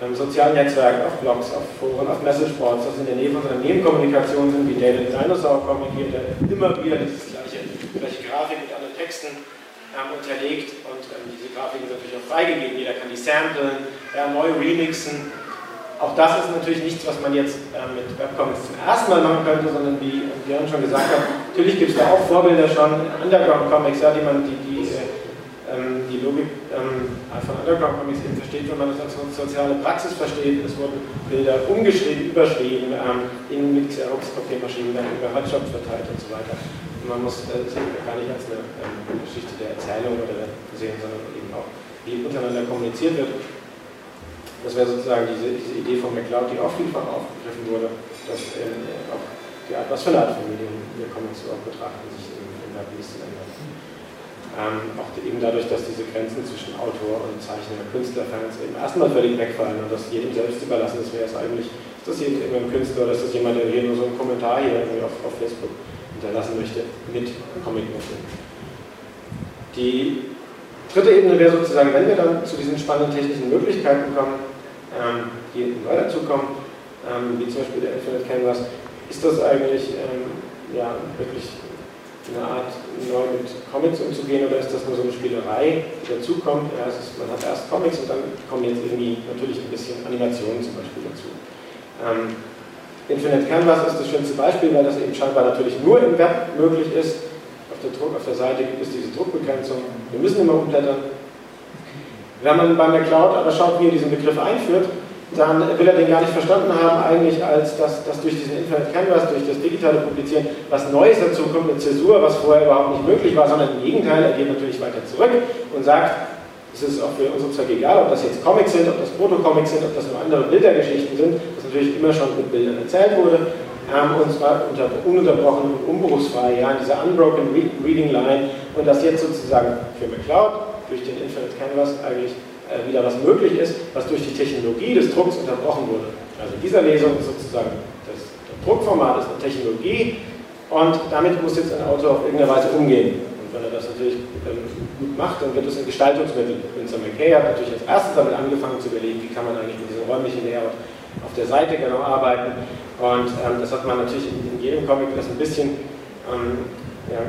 ähm, sozialen Netzwerken, auf Blogs, auf Foren, auf Messageboards, das in der Nähe von seiner Nebenkommunikation sind, wie David Dinosaur kommuniziert, der immer wieder dieses gleiche, gleiche Grafik mit anderen Texten ähm, unterlegt und ähm, diese Grafiken sind natürlich auch freigegeben, jeder kann die samplen, ja, neu remixen. Auch das ist natürlich nichts, was man jetzt ähm, mit Webcomics zum ersten Mal machen könnte, sondern wie Björn schon gesagt hat, natürlich gibt es da auch Vorbilder schon, Underground-Comics, ja, die man, die, die äh, ähm, die Logik ähm, von Underground Comics eben versteht, wenn man das als soziale Praxis versteht. Es wurden Bilder umgeschrieben, überschrieben, ähm, in mit Xerox-Kopiermaschinen dann über Hotshops verteilt und so weiter. Und man muss äh, das gar nicht als eine ähm, Geschichte der Erzählung oder sehen, sondern eben auch, wie untereinander kommuniziert wird. Das wäre sozusagen diese, diese, Idee von McCloud, die auch vielfach aufgegriffen wurde, dass äh, auch die Art, was für eine Art von Medien wir überhaupt betrachten, sich im, im Web ändert. Ähm, auch eben dadurch, dass diese Grenzen zwischen Autor und Zeichner, Künstlerfans eben erstmal völlig wegfallen und das jedem selbst überlassen ist, wäre es eigentlich, ist das jemand ein Künstler oder ist das jemand, der hier nur so einen Kommentar hier irgendwie auf, auf Facebook hinterlassen möchte mit Comicmitteln. Die dritte Ebene wäre sozusagen, wenn wir dann zu diesen spannenden technischen Möglichkeiten kommen, ähm, die neu dazukommen, ähm, wie zum Beispiel der Infinite Canvas, ist das eigentlich ähm, ja, wirklich eine Art, neu mit Comics umzugehen oder ist das nur so eine Spielerei, die dazukommt? Ja, ist, man hat erst Comics und dann kommen jetzt irgendwie natürlich ein bisschen Animationen zum Beispiel dazu. Ähm, Infinite Canvas ist das schönste Beispiel, weil das eben scheinbar natürlich nur im Web möglich ist. Auf der, Druck, auf der Seite gibt es diese Druckbegrenzung. Wir müssen immer umblättern. Wenn man bei McCloud aber schaut, wie er diesen Begriff einführt, dann will er den gar nicht verstanden haben, eigentlich als dass, dass durch diesen Internet Canvas, durch das digitale Publizieren, was Neues dazu kommt, eine Zäsur, was vorher überhaupt nicht möglich war, sondern im Gegenteil, er geht natürlich weiter zurück und sagt, es ist auch für unsere Zwecke egal, ob das jetzt Comics sind, ob das Proto-Comics sind, ob das nur andere Bildergeschichten sind, das natürlich immer schon mit Bildern erzählt wurde, ähm, und zwar unter, ununterbrochen und unbruchsfrei, ja, in dieser unbroken Reading Line, und das jetzt sozusagen für McCloud durch den Infinite Canvas eigentlich äh, wieder was möglich ist, was durch die Technologie des Drucks unterbrochen wurde. Also in dieser Lesung ist sozusagen das, das Druckformat ist eine Technologie und damit muss jetzt ein Autor auf irgendeine Weise umgehen. Und wenn er das natürlich gut macht, dann wird es ein Gestaltungsmittel. Vincent McKay hat natürlich als erstes damit angefangen zu überlegen, wie kann man eigentlich mit diesem räumlichen Layout auf der Seite genau arbeiten. Und ähm, das hat man natürlich in, in jedem Comic das ein bisschen ähm, ja,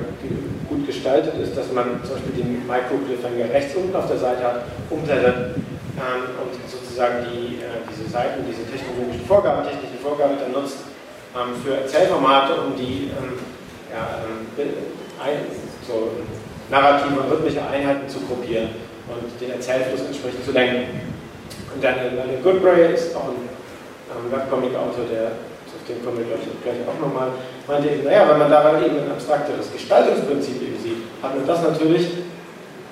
gut gestaltet ist, dass man zum Beispiel den Micro-Cliffhanger rechts unten auf der Seite hat, umblättert ähm, und sozusagen die, äh, diese Seiten, diese technologischen Vorgaben, technische Vorgaben dann nutzt ähm, für Erzählformate, um die ähm, ja, ähm, ein, so narrative und rhythmische Einheiten zu gruppieren und den Erzählfluss entsprechend zu lenken. Und Daniel, Daniel Goodbray ist auch ein ähm, Webcomic-Autor, der den kommen wir gleich, auch nochmal, meinte eben, naja, wenn man daran eben ein abstrakteres Gestaltungsprinzip eben sieht, hat man das natürlich,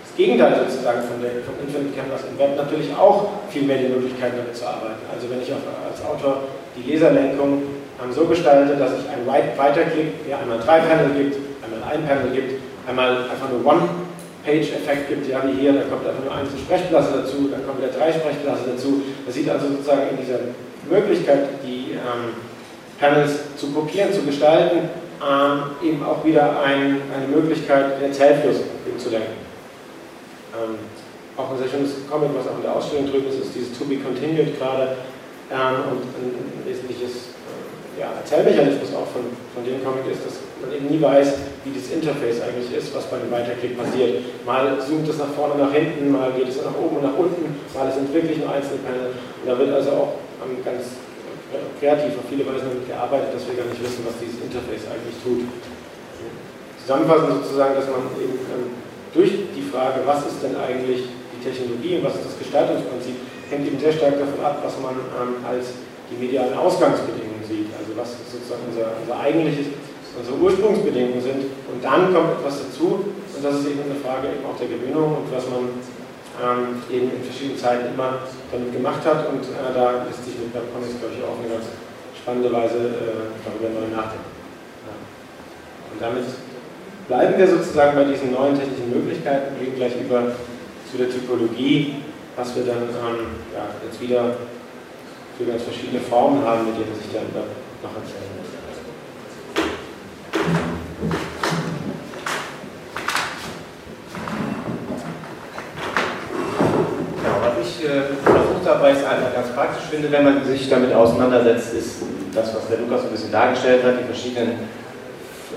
das Gegenteil sozusagen von der, vom Infinite Canvas im Web natürlich auch viel mehr die Möglichkeit damit zu arbeiten. Also wenn ich auch als Autor die Leserlenkung ähm, so gestalte, dass ich ein Weiterklick, ja einmal drei Panel gibt, einmal ein Panel gibt, einmal einfach nur One-Page-Effekt gibt, ja wie hier, da kommt einfach nur eine Sprechblase dazu, dann kommt wieder drei Sprechblase dazu. Das sieht also sozusagen in dieser Möglichkeit, die ähm, Panels zu kopieren, zu gestalten, ähm, eben auch wieder ein, eine Möglichkeit, den Erzählfluss zu lenken. Ähm, auch ein sehr schönes Comment, was auch in der Ausstellung drüben ist, ist dieses To Be Continued gerade ähm, und ein, wesentliches äh, ja, Erzählmechanismus auch von, von dem Comic ist, dass man eben nie weiß, wie das Interface eigentlich ist, was bei einem Weiterklick passiert. Mal zoomt es nach vorne, nach hinten, mal geht es nach oben und nach unten, mal sind wirklich nur einzelne Panel. Und da wird also auch ganz kreativ auf viele Weise damit gearbeitet, dass wir gar nicht wissen, was dieses Interface eigentlich tut. Zusammenfassend sozusagen, dass man eben ähm, durch die Frage, was ist denn eigentlich die Technologie und was ist das Gestaltungsprinzip, hängt eben sehr stark davon ab, was man ähm, als die medialen Ausgangsbedingungen sieht, also was sozusagen unser, unser eigentliches, unsere Ursprungsbedingungen sind. Und dann kommt etwas dazu, und das ist eben eine Frage eben auch der Gewöhnung und was man ähm, eben in verschiedenen Zeiten immer damit gemacht hat. Und äh, da lässt sich mit Webcomics, glaube ich, auch eine ganz spannende Weise äh, darüber neu nachdenken. Ja. Und damit bleiben wir sozusagen bei diesen neuen technischen Möglichkeiten, gehen gleich über zu der Typologie, was wir dann ähm, ja, jetzt wieder für ganz verschiedene Formen haben, mit denen sich dann noch erzählen weil ich es einfach ganz praktisch finde, wenn man sich damit auseinandersetzt, ist das, was der Lukas ein bisschen dargestellt hat, die verschiedenen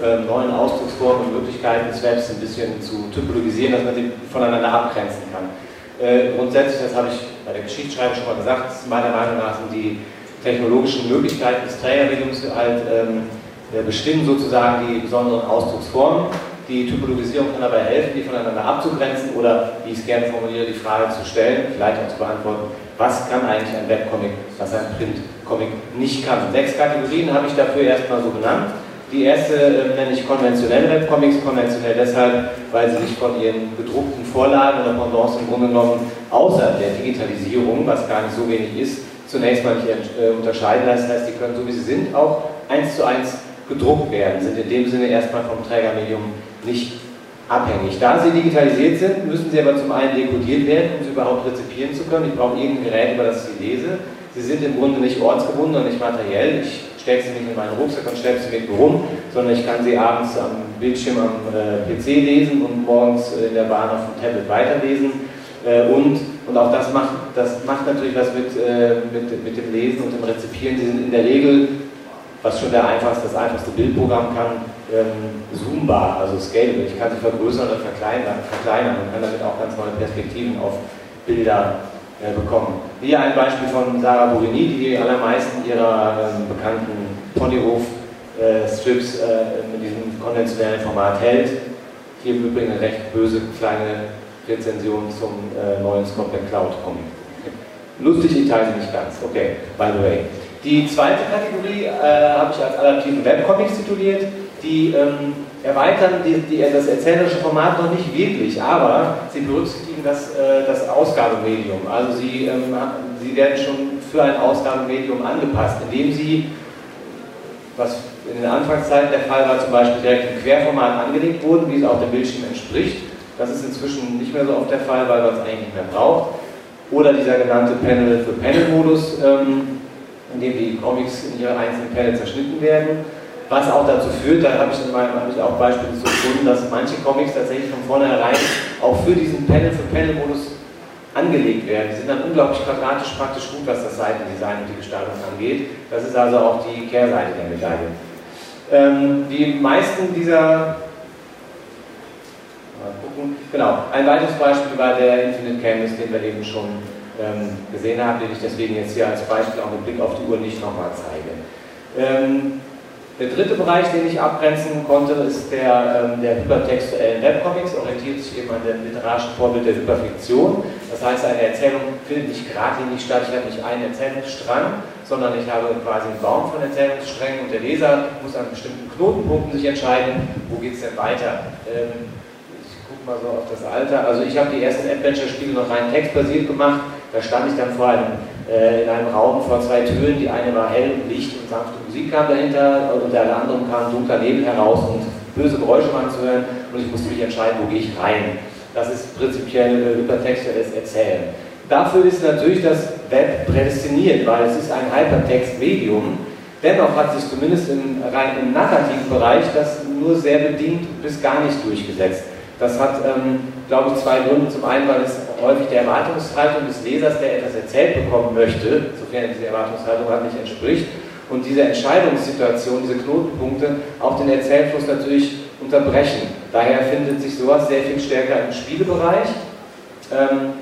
äh, neuen Ausdrucksformen und Möglichkeiten des Webs ein bisschen zu typologisieren, dass man sie voneinander abgrenzen kann. Äh, grundsätzlich, das habe ich bei der Geschichtsschreibung schon mal gesagt, meiner Meinung nach sind die technologischen Möglichkeiten des Trägermediums halt ähm, äh, bestimmen sozusagen die besonderen Ausdrucksformen. Die Typologisierung kann dabei helfen, die voneinander abzugrenzen oder, wie ich es gerne formuliere, die Frage zu stellen, vielleicht auch zu beantworten, was kann eigentlich ein Webcomic, was ein Printcomic nicht kann. Sechs Kategorien habe ich dafür erstmal so genannt. Die erste äh, nenne ich konventionelle Webcomics, konventionell deshalb, weil sie sich von ihren gedruckten Vorlagen oder Pendants im Grunde genommen außer der Digitalisierung, was gar nicht so wenig ist, zunächst mal nicht äh, unterscheiden. Das heißt, die können so wie sie sind auch eins zu eins gedruckt werden, sind in dem Sinne erstmal vom Trägermedium nicht abhängig. Da sie digitalisiert sind, müssen sie aber zum einen dekodiert werden, um sie überhaupt rezipieren zu können. Ich brauche irgendein Gerät, über das ich sie lese. Sie sind im Grunde nicht ortsgebunden und nicht materiell. Ich stecke sie nicht in meinen Rucksack und schleppe sie mit mir rum, sondern ich kann sie abends am Bildschirm am äh, PC lesen und morgens in der Bahn auf dem Tablet weiterlesen. Äh, und, und auch das macht, das macht natürlich was mit, äh, mit, mit dem Lesen und dem Rezipieren. Sie sind in der Regel, was schon der einfachste, das einfachste Bildprogramm kann, ähm, zoombar, also scalable. Ich kann sie vergrößern oder verkleinern, verkleinern und kann damit auch ganz neue Perspektiven auf Bilder äh, bekommen. Hier ein Beispiel von Sarah Burini, die die allermeisten ihrer ähm, bekannten Ponyhof-Strips äh, äh, mit diesem konventionellen Format hält. Hier im Übrigen eine recht böse kleine Rezension zum äh, neuen Scorpion Cloud Comic. Lustig, ich teile sie nicht ganz. Okay, by the way. Die zweite Kategorie äh, habe ich als adaptiven Webcomics tituliert die ähm, erweitern die, die, das erzählerische Format noch nicht wirklich, aber sie berücksichtigen das, äh, das Ausgabemedium. Also sie, ähm, sie werden schon für ein Ausgabemedium angepasst, indem sie, was in den Anfangszeiten der Fall war, zum Beispiel direkt im Querformat angelegt wurden, wie es auch dem Bildschirm entspricht. Das ist inzwischen nicht mehr so oft der Fall, weil man es eigentlich nicht mehr braucht. Oder dieser genannte Panel-für-Panel-Modus, ähm, in dem die Comics in ihre einzelnen Panel zerschnitten werden was auch dazu führt, da habe ich, in meinem, habe ich auch Beispiele zu gefunden, dass manche Comics tatsächlich von vornherein auch für diesen Panel-für-Panel-Modus angelegt werden. Die sind dann unglaublich quadratisch praktisch gut, was das Seitendesign und die Gestaltung angeht. Das ist also auch die Kehrseite der Medaille. Ähm, die meisten dieser mal gucken. Genau, ein weiteres Beispiel war der Infinite Canvas, den wir eben schon ähm, gesehen haben, den ich deswegen jetzt hier als Beispiel auch mit Blick auf die Uhr nicht nochmal zeige. Ähm, der dritte Bereich, den ich abgrenzen konnte, ist der ähm, der hypertextuellen Webcomics, orientiert sich eben an dem literarischen Vorbild der Hyperfiktion. Das heißt, eine Erzählung findet nicht geradlinig statt, ich habe nicht einen Erzählungsstrang, sondern ich habe quasi einen Baum von Erzählungssträngen und der Leser muss an bestimmten Knotenpunkten sich entscheiden, wo geht es denn weiter. Ähm, ich gucke mal so auf das Alter. Also ich habe die ersten Adventure-Spiele noch rein textbasiert gemacht. Da stand ich dann vor einem in einem Raum vor zwei Türen. Die eine war hell und Licht und sanfte Musik kam dahinter und der andere kam dunkler Nebel heraus und böse Geräusche waren zu hören und ich musste mich entscheiden, wo gehe ich rein. Das ist prinzipiell hypertextuelles Erzählen. Dafür ist natürlich das Web prädestiniert, weil es ist ein Hypertext-Medium. Dennoch hat sich zumindest im, rein im narrativen Bereich das nur sehr bedingt bis gar nicht durchgesetzt. Das hat, ähm, glaube ich, zwei Gründe. Zum einen, weil es häufig der Erwartungshaltung des Lesers, der etwas erzählt bekommen möchte, sofern diese Erwartungshaltung halt nicht entspricht, und diese Entscheidungssituation, diese Knotenpunkte auch den Erzählfluss natürlich unterbrechen. Daher findet sich sowas sehr viel stärker im Spielebereich. Ähm,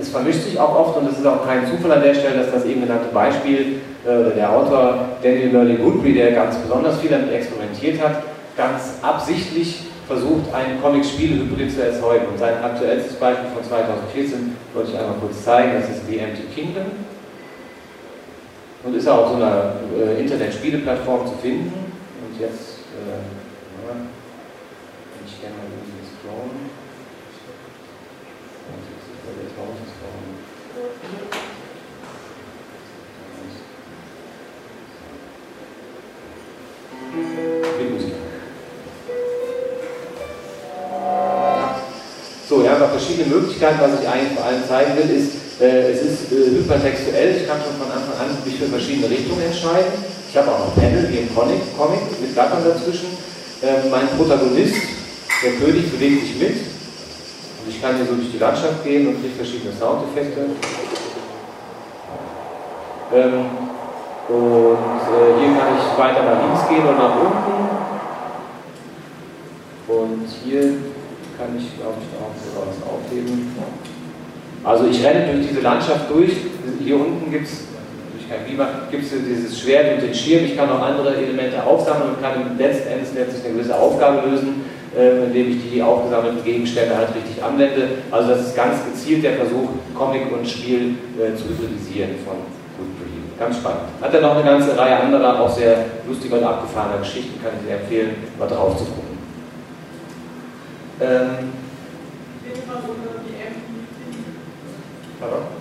es vermischt sich auch oft, und es ist auch kein Zufall an der Stelle, dass das eben genannte Beispiel äh, der Autor Daniel Burley Goodby, der ganz besonders viel damit experimentiert hat, ganz absichtlich versucht, einen Comic-Spiele-Hybrid zu erzeugen. Und sein aktuellstes Beispiel von 2014 wollte ich einmal kurz zeigen, das ist The Empty Kingdom. Und ist auch so einer äh, Internet-Spiele-Plattform zu finden. Und jetzt, äh, ich gerne mal irgendwie scrollen. So, wir haben verschiedene Möglichkeiten. Was ich eigentlich vor allem zeigen will, ist, äh, es ist äh, hypertextuell. Ich kann schon von Anfang an mich für verschiedene Richtungen entscheiden. Ich habe auch noch Panel wie im Comic, Comic mit Blattern dazwischen. Ähm, mein Protagonist, der König, bewegt sich mit. Und ich kann hier so durch die Landschaft gehen und kriege verschiedene Soundeffekte. Ähm, und äh, hier kann ich weiter nach links gehen und nach unten. Und hier kann ich, glaube ich, auch sowas aufheben. Also ich renne durch diese Landschaft durch. Hier unten gibt es, durch kein Beamer, gibt es dieses Schwert und den Schirm. Ich kann auch andere Elemente aufsammeln und kann letzten Endes letztlich eine gewisse Aufgabe lösen, äh, indem ich die aufgesammelten Gegenstände halt richtig anwende. Also das ist ganz gezielt der Versuch, Comic und Spiel äh, zu hybridisieren von Good Ganz spannend. Hat er noch eine ganze Reihe anderer, auch sehr lustiger und abgefahrener Geschichten, kann ich sehr empfehlen, mal drauf zu gucken. Ähm,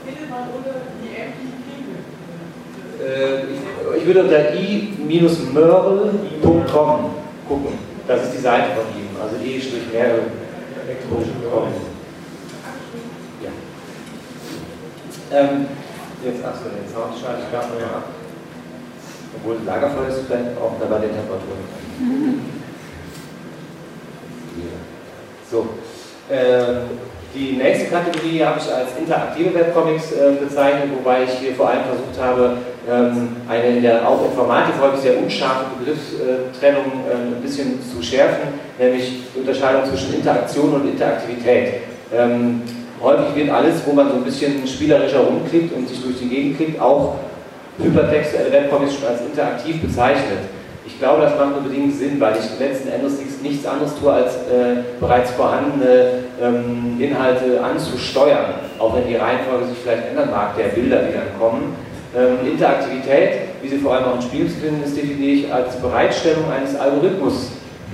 Findet man unter die äh, ich, ich würde unter i-merle.com gucken. Das ist die Seite von ihm. Also e-merle.com. Ja. Ähm, jetzt, achso, den Sound schalte ich gerade mal ab. Obwohl das Lagerfeuer ist vielleicht auch da bei den Temperaturen. So. Ähm, die nächste Kategorie habe ich als interaktive Webcomics äh, bezeichnet, wobei ich hier vor allem versucht habe, ähm, eine in der auch Informatik häufig sehr unscharfe Begriffstrennung äh, ein bisschen zu schärfen, nämlich die Unterscheidung zwischen Interaktion und Interaktivität. Ähm, häufig wird alles, wo man so ein bisschen spielerischer rumklickt und sich durch die Gegend klickt, auch hypertextuelle Webcomics schon als interaktiv bezeichnet. Ich glaube, das macht nur bedingt Sinn, weil ich letzten Endes nichts anderes tue, als äh, bereits vorhandene ähm, Inhalte anzusteuern, auch wenn die Reihenfolge sich vielleicht ändern mag, der Bilder, die dann kommen. Ähm, Interaktivität, wie sie vor allem auch in finden ist, definiere ich als Bereitstellung eines Algorithmus.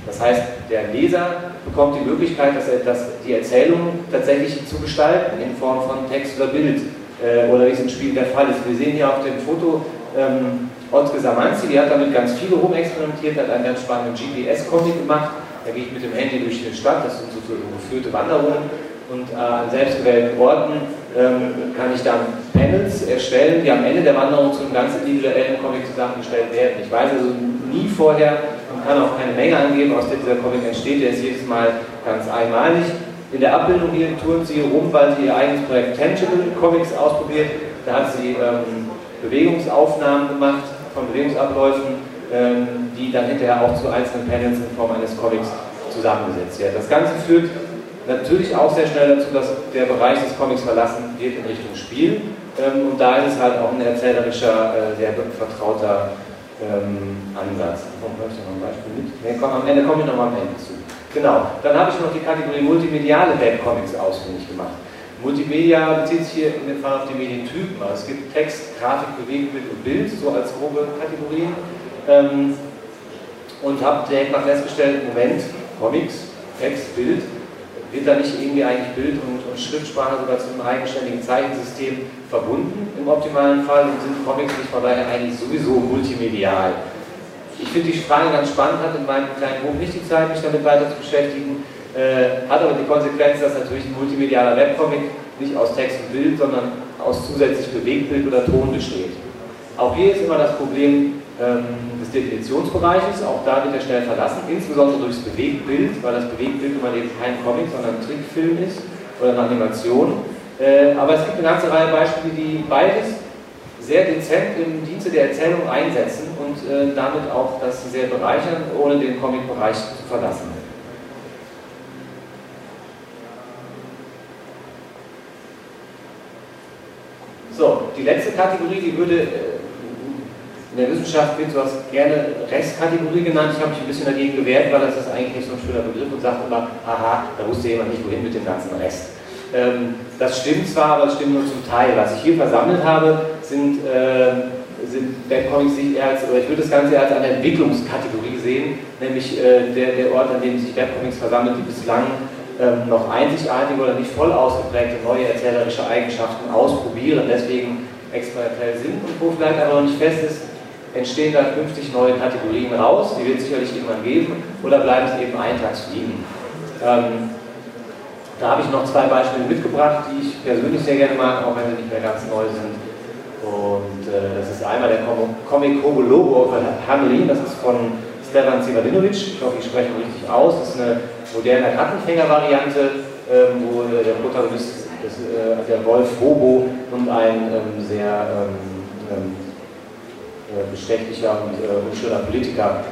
Das heißt, der Leser bekommt die Möglichkeit, dass er, dass die Erzählung tatsächlich zu gestalten in Form von Text oder Bild äh, oder wie es im Spiel der Fall ist. Wir sehen hier auf dem Foto ähm, Otke Samanzi, die hat damit ganz viel rumexperimentiert, hat einen ganz spannenden GPS-Comic gemacht. Da gehe ich mit dem Handy durch die Stadt, das sind so, so geführte Wanderungen. Und äh, an selbstgewählten Orten ähm, kann ich dann Panels erstellen, die am Ende der Wanderung zu einem ganz individuellen Comic zusammengestellt werden. Ich weiß also nie vorher und kann auch keine Menge angeben, aus der dieser Comic entsteht. Der ist jedes Mal ganz einmalig. In der Abbildung hier turnt sie rum, weil sie ihr eigenes Projekt Tangible Comics ausprobiert. Da hat sie ähm, Bewegungsaufnahmen gemacht von Bewegungsabläufen, ähm, die dann hinterher auch zu einzelnen Panels in Form eines Comics zusammengesetzt werden. Das Ganze führt natürlich auch sehr schnell dazu, dass der Bereich des Comics verlassen wird in Richtung Spiel. Ähm, und da ist es halt auch ein erzählerischer, äh, sehr vertrauter ähm, Ansatz. Warum ich noch ein Beispiel mit? Nee, komm, am Ende komme ich nochmal am Ende zu. Genau, dann habe ich noch die Kategorie multimediale Webcomics ausfindig gemacht. Multimedia bezieht sich hier in dem Fall auf die Medientypen. Also es gibt Text, Grafik, Bewegtbild und Bild, so als grobe Kategorien. Ähm, und habe direkt mal festgestellt, Moment, Comics, Text, Bild, wird da nicht irgendwie eigentlich Bild und, und Schriftsprache sogar zu einem eigenständigen Zeichensystem verbunden im optimalen Fall und sind Comics nicht von daher eigentlich sowieso multimedial. Ich finde die Frage ganz spannend, hat in meinem kleinen Buch nicht die Zeit, mich damit weiter zu beschäftigen, äh, hat aber die Konsequenz, dass natürlich ein multimedialer Webcomic nicht aus Text und Bild, sondern aus zusätzlich Bewegtbild oder Ton besteht. Auch hier ist immer das Problem ähm, des Definitionsbereiches, auch da wird er schnell verlassen, insbesondere durchs Bewegtbild, weil das Bewegtbild immer eben kein Comic, sondern ein Trickfilm ist oder eine Animation. Äh, aber es gibt eine ganze Reihe Beispiele, die beides sehr dezent im Dienste der Erzählung einsetzen und äh, damit auch das sehr bereichern, ohne den Comic-Bereich zu verlassen. So, die letzte Kategorie, die würde äh, in der Wissenschaft wird sowas gerne Restkategorie genannt. Ich habe mich ein bisschen dagegen gewehrt, weil das ist eigentlich nicht so ein schöner Begriff und sagt immer, aha, da wusste jemand nicht, wohin mit dem ganzen Rest. Ähm, das stimmt zwar, aber es stimmt nur zum Teil. Was ich hier versammelt habe, sind, äh, sind Webcomics, die ich eher als, oder ich würde das Ganze als eine Entwicklungskategorie sehen, nämlich äh, der, der Ort, an dem sich Webcomics versammeln, die bislang ähm, noch einzigartige oder nicht voll ausgeprägte neue erzählerische Eigenschaften ausprobieren, deswegen experimentell sind und wo vielleicht aber noch nicht fest ist, entstehen da 50 neue Kategorien raus, die wird es sicherlich irgendwann geben, oder bleiben es eben Eintagsfliegen. Ähm, da habe ich noch zwei Beispiele mitgebracht, die ich persönlich sehr gerne mag, auch wenn sie nicht mehr ganz neu sind. Und äh, das ist einmal der Comic Hobo Logo von Hamelin, das ist von Stefan Sivadinovic, ich hoffe, ich spreche ihn richtig aus. Das ist eine moderne Rattenfänger-Variante, ähm, wo äh, der Protagonist, das, äh, der Wolf Hobo und ein ähm, sehr ähm, äh, bestechlicher und unschöner Politiker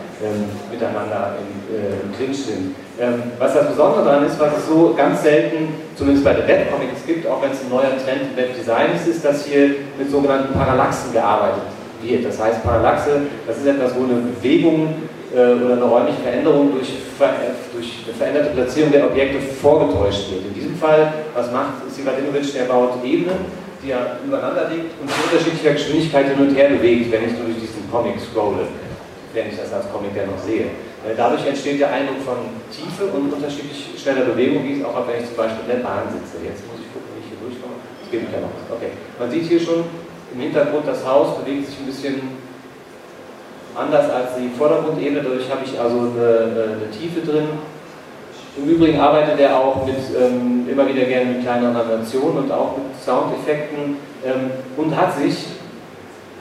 miteinander im, Clinch sind. Was das Besondere daran ist, was es so ganz selten, zumindest bei der Webcomics gibt, auch wenn es ein neuer Trend im Webdesign ist, ist, dass hier mit sogenannten Parallaxen gearbeitet wird. Das heißt, Parallaxe, das ist etwas, wo eine Bewegung oder eine räumliche Veränderung durch, durch eine veränderte Platzierung der Objekte vorgetäuscht wird. In diesem Fall, was macht Sivadinovic? Der baut Ebenen die ja übereinander liegt und zu unterschiedlicher Geschwindigkeit hin und her bewegt, wenn ich durch diesen Comic scrolle, wenn ich das als Comic ja noch sehe. Dadurch entsteht der Eindruck von Tiefe und unterschiedlich schneller Bewegung, wie es auch wenn ich zum Beispiel in der Bahn sitze. Jetzt muss ich gucken, wie ich hier durchkomme. Das geht ja noch. Okay. Man sieht hier schon im Hintergrund, das Haus bewegt sich ein bisschen anders als die Vordergrundebene. Dadurch habe ich also eine, eine Tiefe drin im Übrigen arbeitet er auch mit, ähm, immer wieder gerne mit kleineren Animationen und auch mit Soundeffekten ähm, und hat sich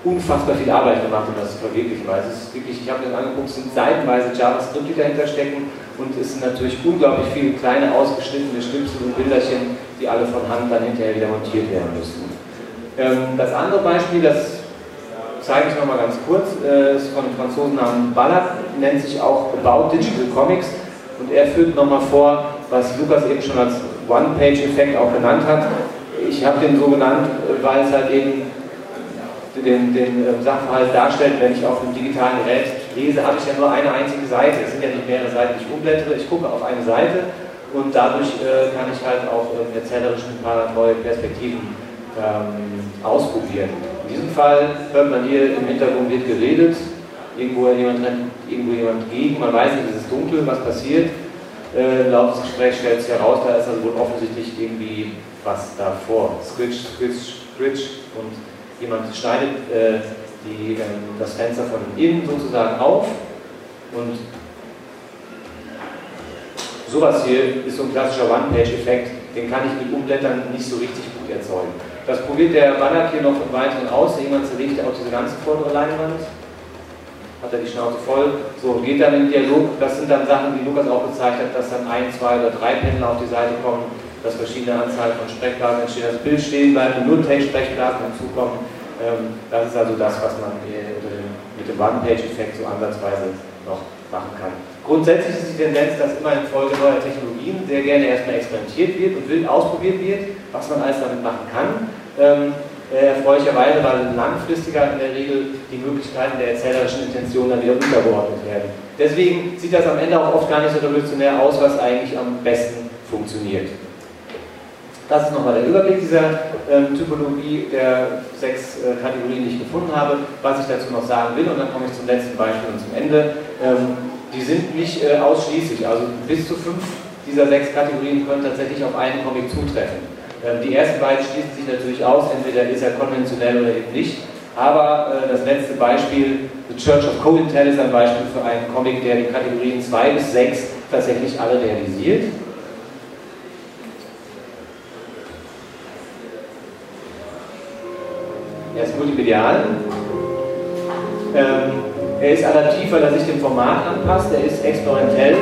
unfassbar viel Arbeit gemacht, um das zu verwirklichen. Weil es ist wirklich, ich habe mir angeguckt, es sind seitenweise JavaScript, die dahinter stecken und es sind natürlich unglaublich viele kleine ausgeschnittene Schnipsel und Bilderchen, die alle von Hand dann hinterher wieder montiert werden müssen. Ähm, das andere Beispiel, das zeige ich nochmal ganz kurz, äh, ist von einem Franzosen namens Ballack, nennt sich auch About Digital Comics und er führt nochmal vor, was Lukas eben schon als One-Page-Effekt auch genannt hat. Ich habe den so genannt, weil es halt eben den, den ähm, Sachverhalt darstellt, wenn ich auf einem digitalen Gerät lese, habe ich ja nur eine einzige Seite. Es sind ja nicht mehrere Seiten, ich umblättere. Ich gucke auf eine Seite und dadurch äh, kann ich halt auch äh, erzählerisch ein paar neue Perspektiven ähm, ausprobieren. In diesem Fall hört man hier im Hintergrund wird geredet, irgendwo jemand rennt irgendwo jemand gegen, man weiß nicht, es ist dunkel, was passiert. Äh, Laufe des Gesprächs stellt sich heraus, da ist also wohl offensichtlich irgendwie was davor. Switch, Switch, Switch und jemand schneidet äh, die, äh, das Fenster von innen sozusagen auf und sowas hier ist so ein klassischer One-Page-Effekt, den kann ich mit Umblättern nicht so richtig gut erzeugen. Das probiert der Ballack hier noch im Weiteren aus. Jemand zerlegt ja auch diese ganze vordere Leinwand hat er die Schnauze voll, so geht dann in Dialog. Das sind dann Sachen, die Lukas auch gezeigt hat, dass dann ein, zwei oder drei Pendler auf die Seite kommen, dass verschiedene Anzahl von Sprechblasen entstehen, das Bild stehen bleibt und nur Text-Sprechblasen hinzukommen. Ähm, das ist also das, was man mit dem One-Page-Effekt so ansatzweise noch machen kann. Grundsätzlich ist die Tendenz, dass immer infolge neuer Technologien sehr gerne erstmal experimentiert wird und wild ausprobiert wird, was man alles damit machen kann. Ähm, äh, erfreulicherweise, weil langfristiger in der Regel die Möglichkeiten der erzählerischen Intention dann wieder untergeordnet werden. Deswegen sieht das am Ende auch oft gar nicht so revolutionär aus, was eigentlich am besten funktioniert. Das ist nochmal der Überblick dieser ähm, Typologie der sechs äh, Kategorien, die ich gefunden habe. Was ich dazu noch sagen will, und dann komme ich zum letzten Beispiel und zum Ende. Ähm, die sind nicht äh, ausschließlich, also bis zu fünf dieser sechs Kategorien können tatsächlich auf einen Comic zutreffen. Ähm, die ersten beiden schließen sich natürlich aus, entweder ist er konventionell oder eben nicht. Aber äh, das letzte Beispiel, The Church of Cointel, ist ein Beispiel für einen Comic, der die Kategorien 2 bis 6 tatsächlich alle realisiert. Er ist multimedial. Ähm, er ist adaptiv, weil er sich dem Format anpasst. Er ist experimentell.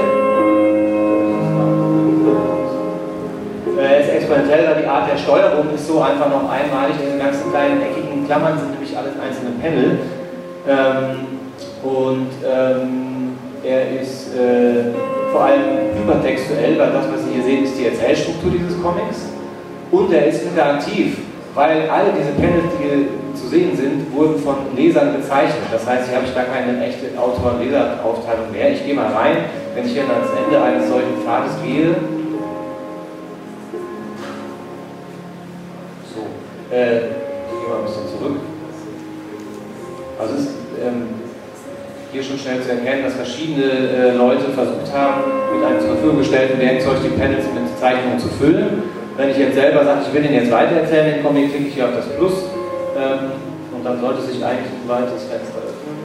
Weil die Art der Steuerung ist so einfach noch einmalig. Diese ganzen kleinen eckigen Klammern sind nämlich alles einzelne Panel. Ähm, und ähm, er ist äh, vor allem hypertextuell, weil das, was Sie hier sehen, ist die Erzählstruktur dieses Comics. Und er ist interaktiv, weil alle diese Panels, die zu sehen sind, wurden von Lesern bezeichnet. Das heißt, hier habe ich gar keine echte Autor-Leser-Aufteilung mehr. Ich gehe mal rein, wenn ich hier ans Ende eines solchen Pfades gehe, Äh, ich gehe mal ein bisschen zurück. Also es ist ähm, hier schon schnell zu erkennen, dass verschiedene äh, Leute versucht haben, mit einem zur Verfügung gestellten Werkzeug die Panels mit Zeichnungen zu füllen. Wenn ich jetzt selber sage, ich will den jetzt weitererzählen, den Comic, klicke ich hier auf das Plus ähm, und dann sollte sich eigentlich ein weiteres Fenster öffnen.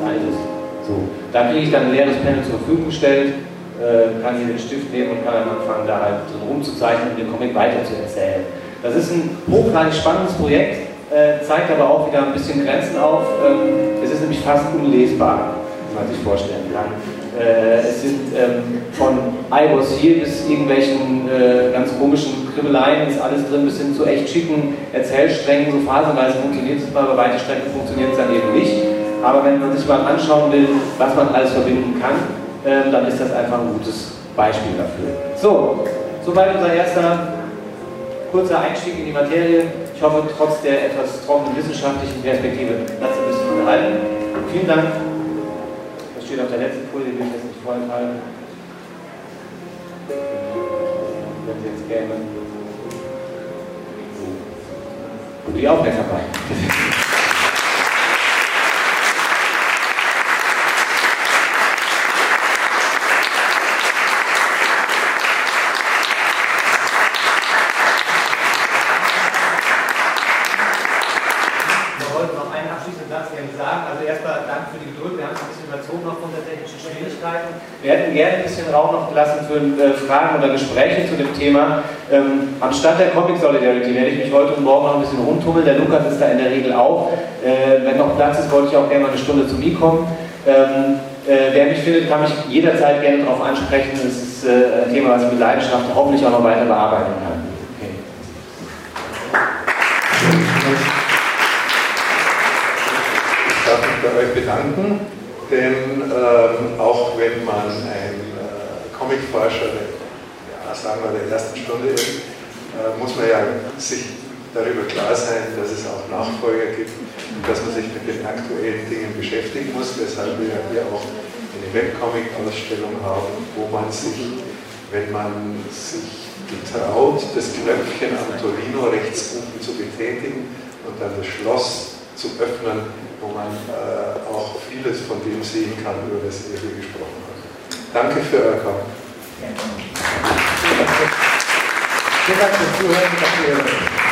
Da ist es. So. Da kriege ich dann ein leeres Panel zur Verfügung gestellt äh, kann hier den Stift nehmen und kann dann anfangen, da halt rumzuzeichnen und den Comic weiterzuerzählen. Das ist ein hochgradig spannendes Projekt, äh, zeigt aber auch wieder ein bisschen Grenzen auf. Ähm, es ist nämlich fast unlesbar, wie man sich vorstellen kann. Äh, es sind ähm, von I was here bis irgendwelchen äh, ganz komischen Kribbeleien ist alles drin, bis hin zu echt schicken Erzählsträngen. So phasenweise funktioniert es mal, aber weite Strecken funktioniert es dann eben nicht. Aber wenn man sich mal anschauen will, was man alles verbinden kann, ähm, dann ist das einfach ein gutes Beispiel dafür. So, soweit unser erster kurzer Einstieg in die Materie. Ich hoffe, trotz der etwas trockenen wissenschaftlichen Perspektive hat es ein bisschen unterhalten. Vielen Dank. Das steht auf der letzten Folie, die will ich jetzt nicht vorenthalten. Wenn Sie jetzt gerne. So. Die Aufmerksamkeit. Wir hätten gerne ein gelassen für äh, Fragen oder Gespräche zu dem Thema. Ähm, anstatt der Comic Solidarity werde ich mich heute und morgen noch ein bisschen rumtummeln. Der Lukas ist da in der Regel auch. Äh, wenn noch Platz ist, wollte ich auch gerne mal eine Stunde zu mir kommen. Ähm, äh, wer mich findet, kann mich jederzeit gerne darauf ansprechen. Das ist äh, ein Thema, was ich mit Leidenschaft hoffentlich auch noch weiter bearbeiten kann. Ich darf mich bei euch bedanken. Denn ähm, auch wenn man ein Comicforscher, ja, sagen wir, der ersten Stunde ist, äh, muss man ja sich darüber klar sein, dass es auch Nachfolger gibt und dass man sich mit den aktuellen Dingen beschäftigen muss, weshalb wir hier auch eine Webcomic-Ausstellung haben, wo man sich, wenn man sich getraut, das Knöpfchen am Torino rechts unten zu betätigen und dann das Schloss zu öffnen, wo man äh, auch vieles von dem sehen kann, über das ihr hier gesprochen habt. Danke für euer Kommen. Vielen Dank fürs Zuhören.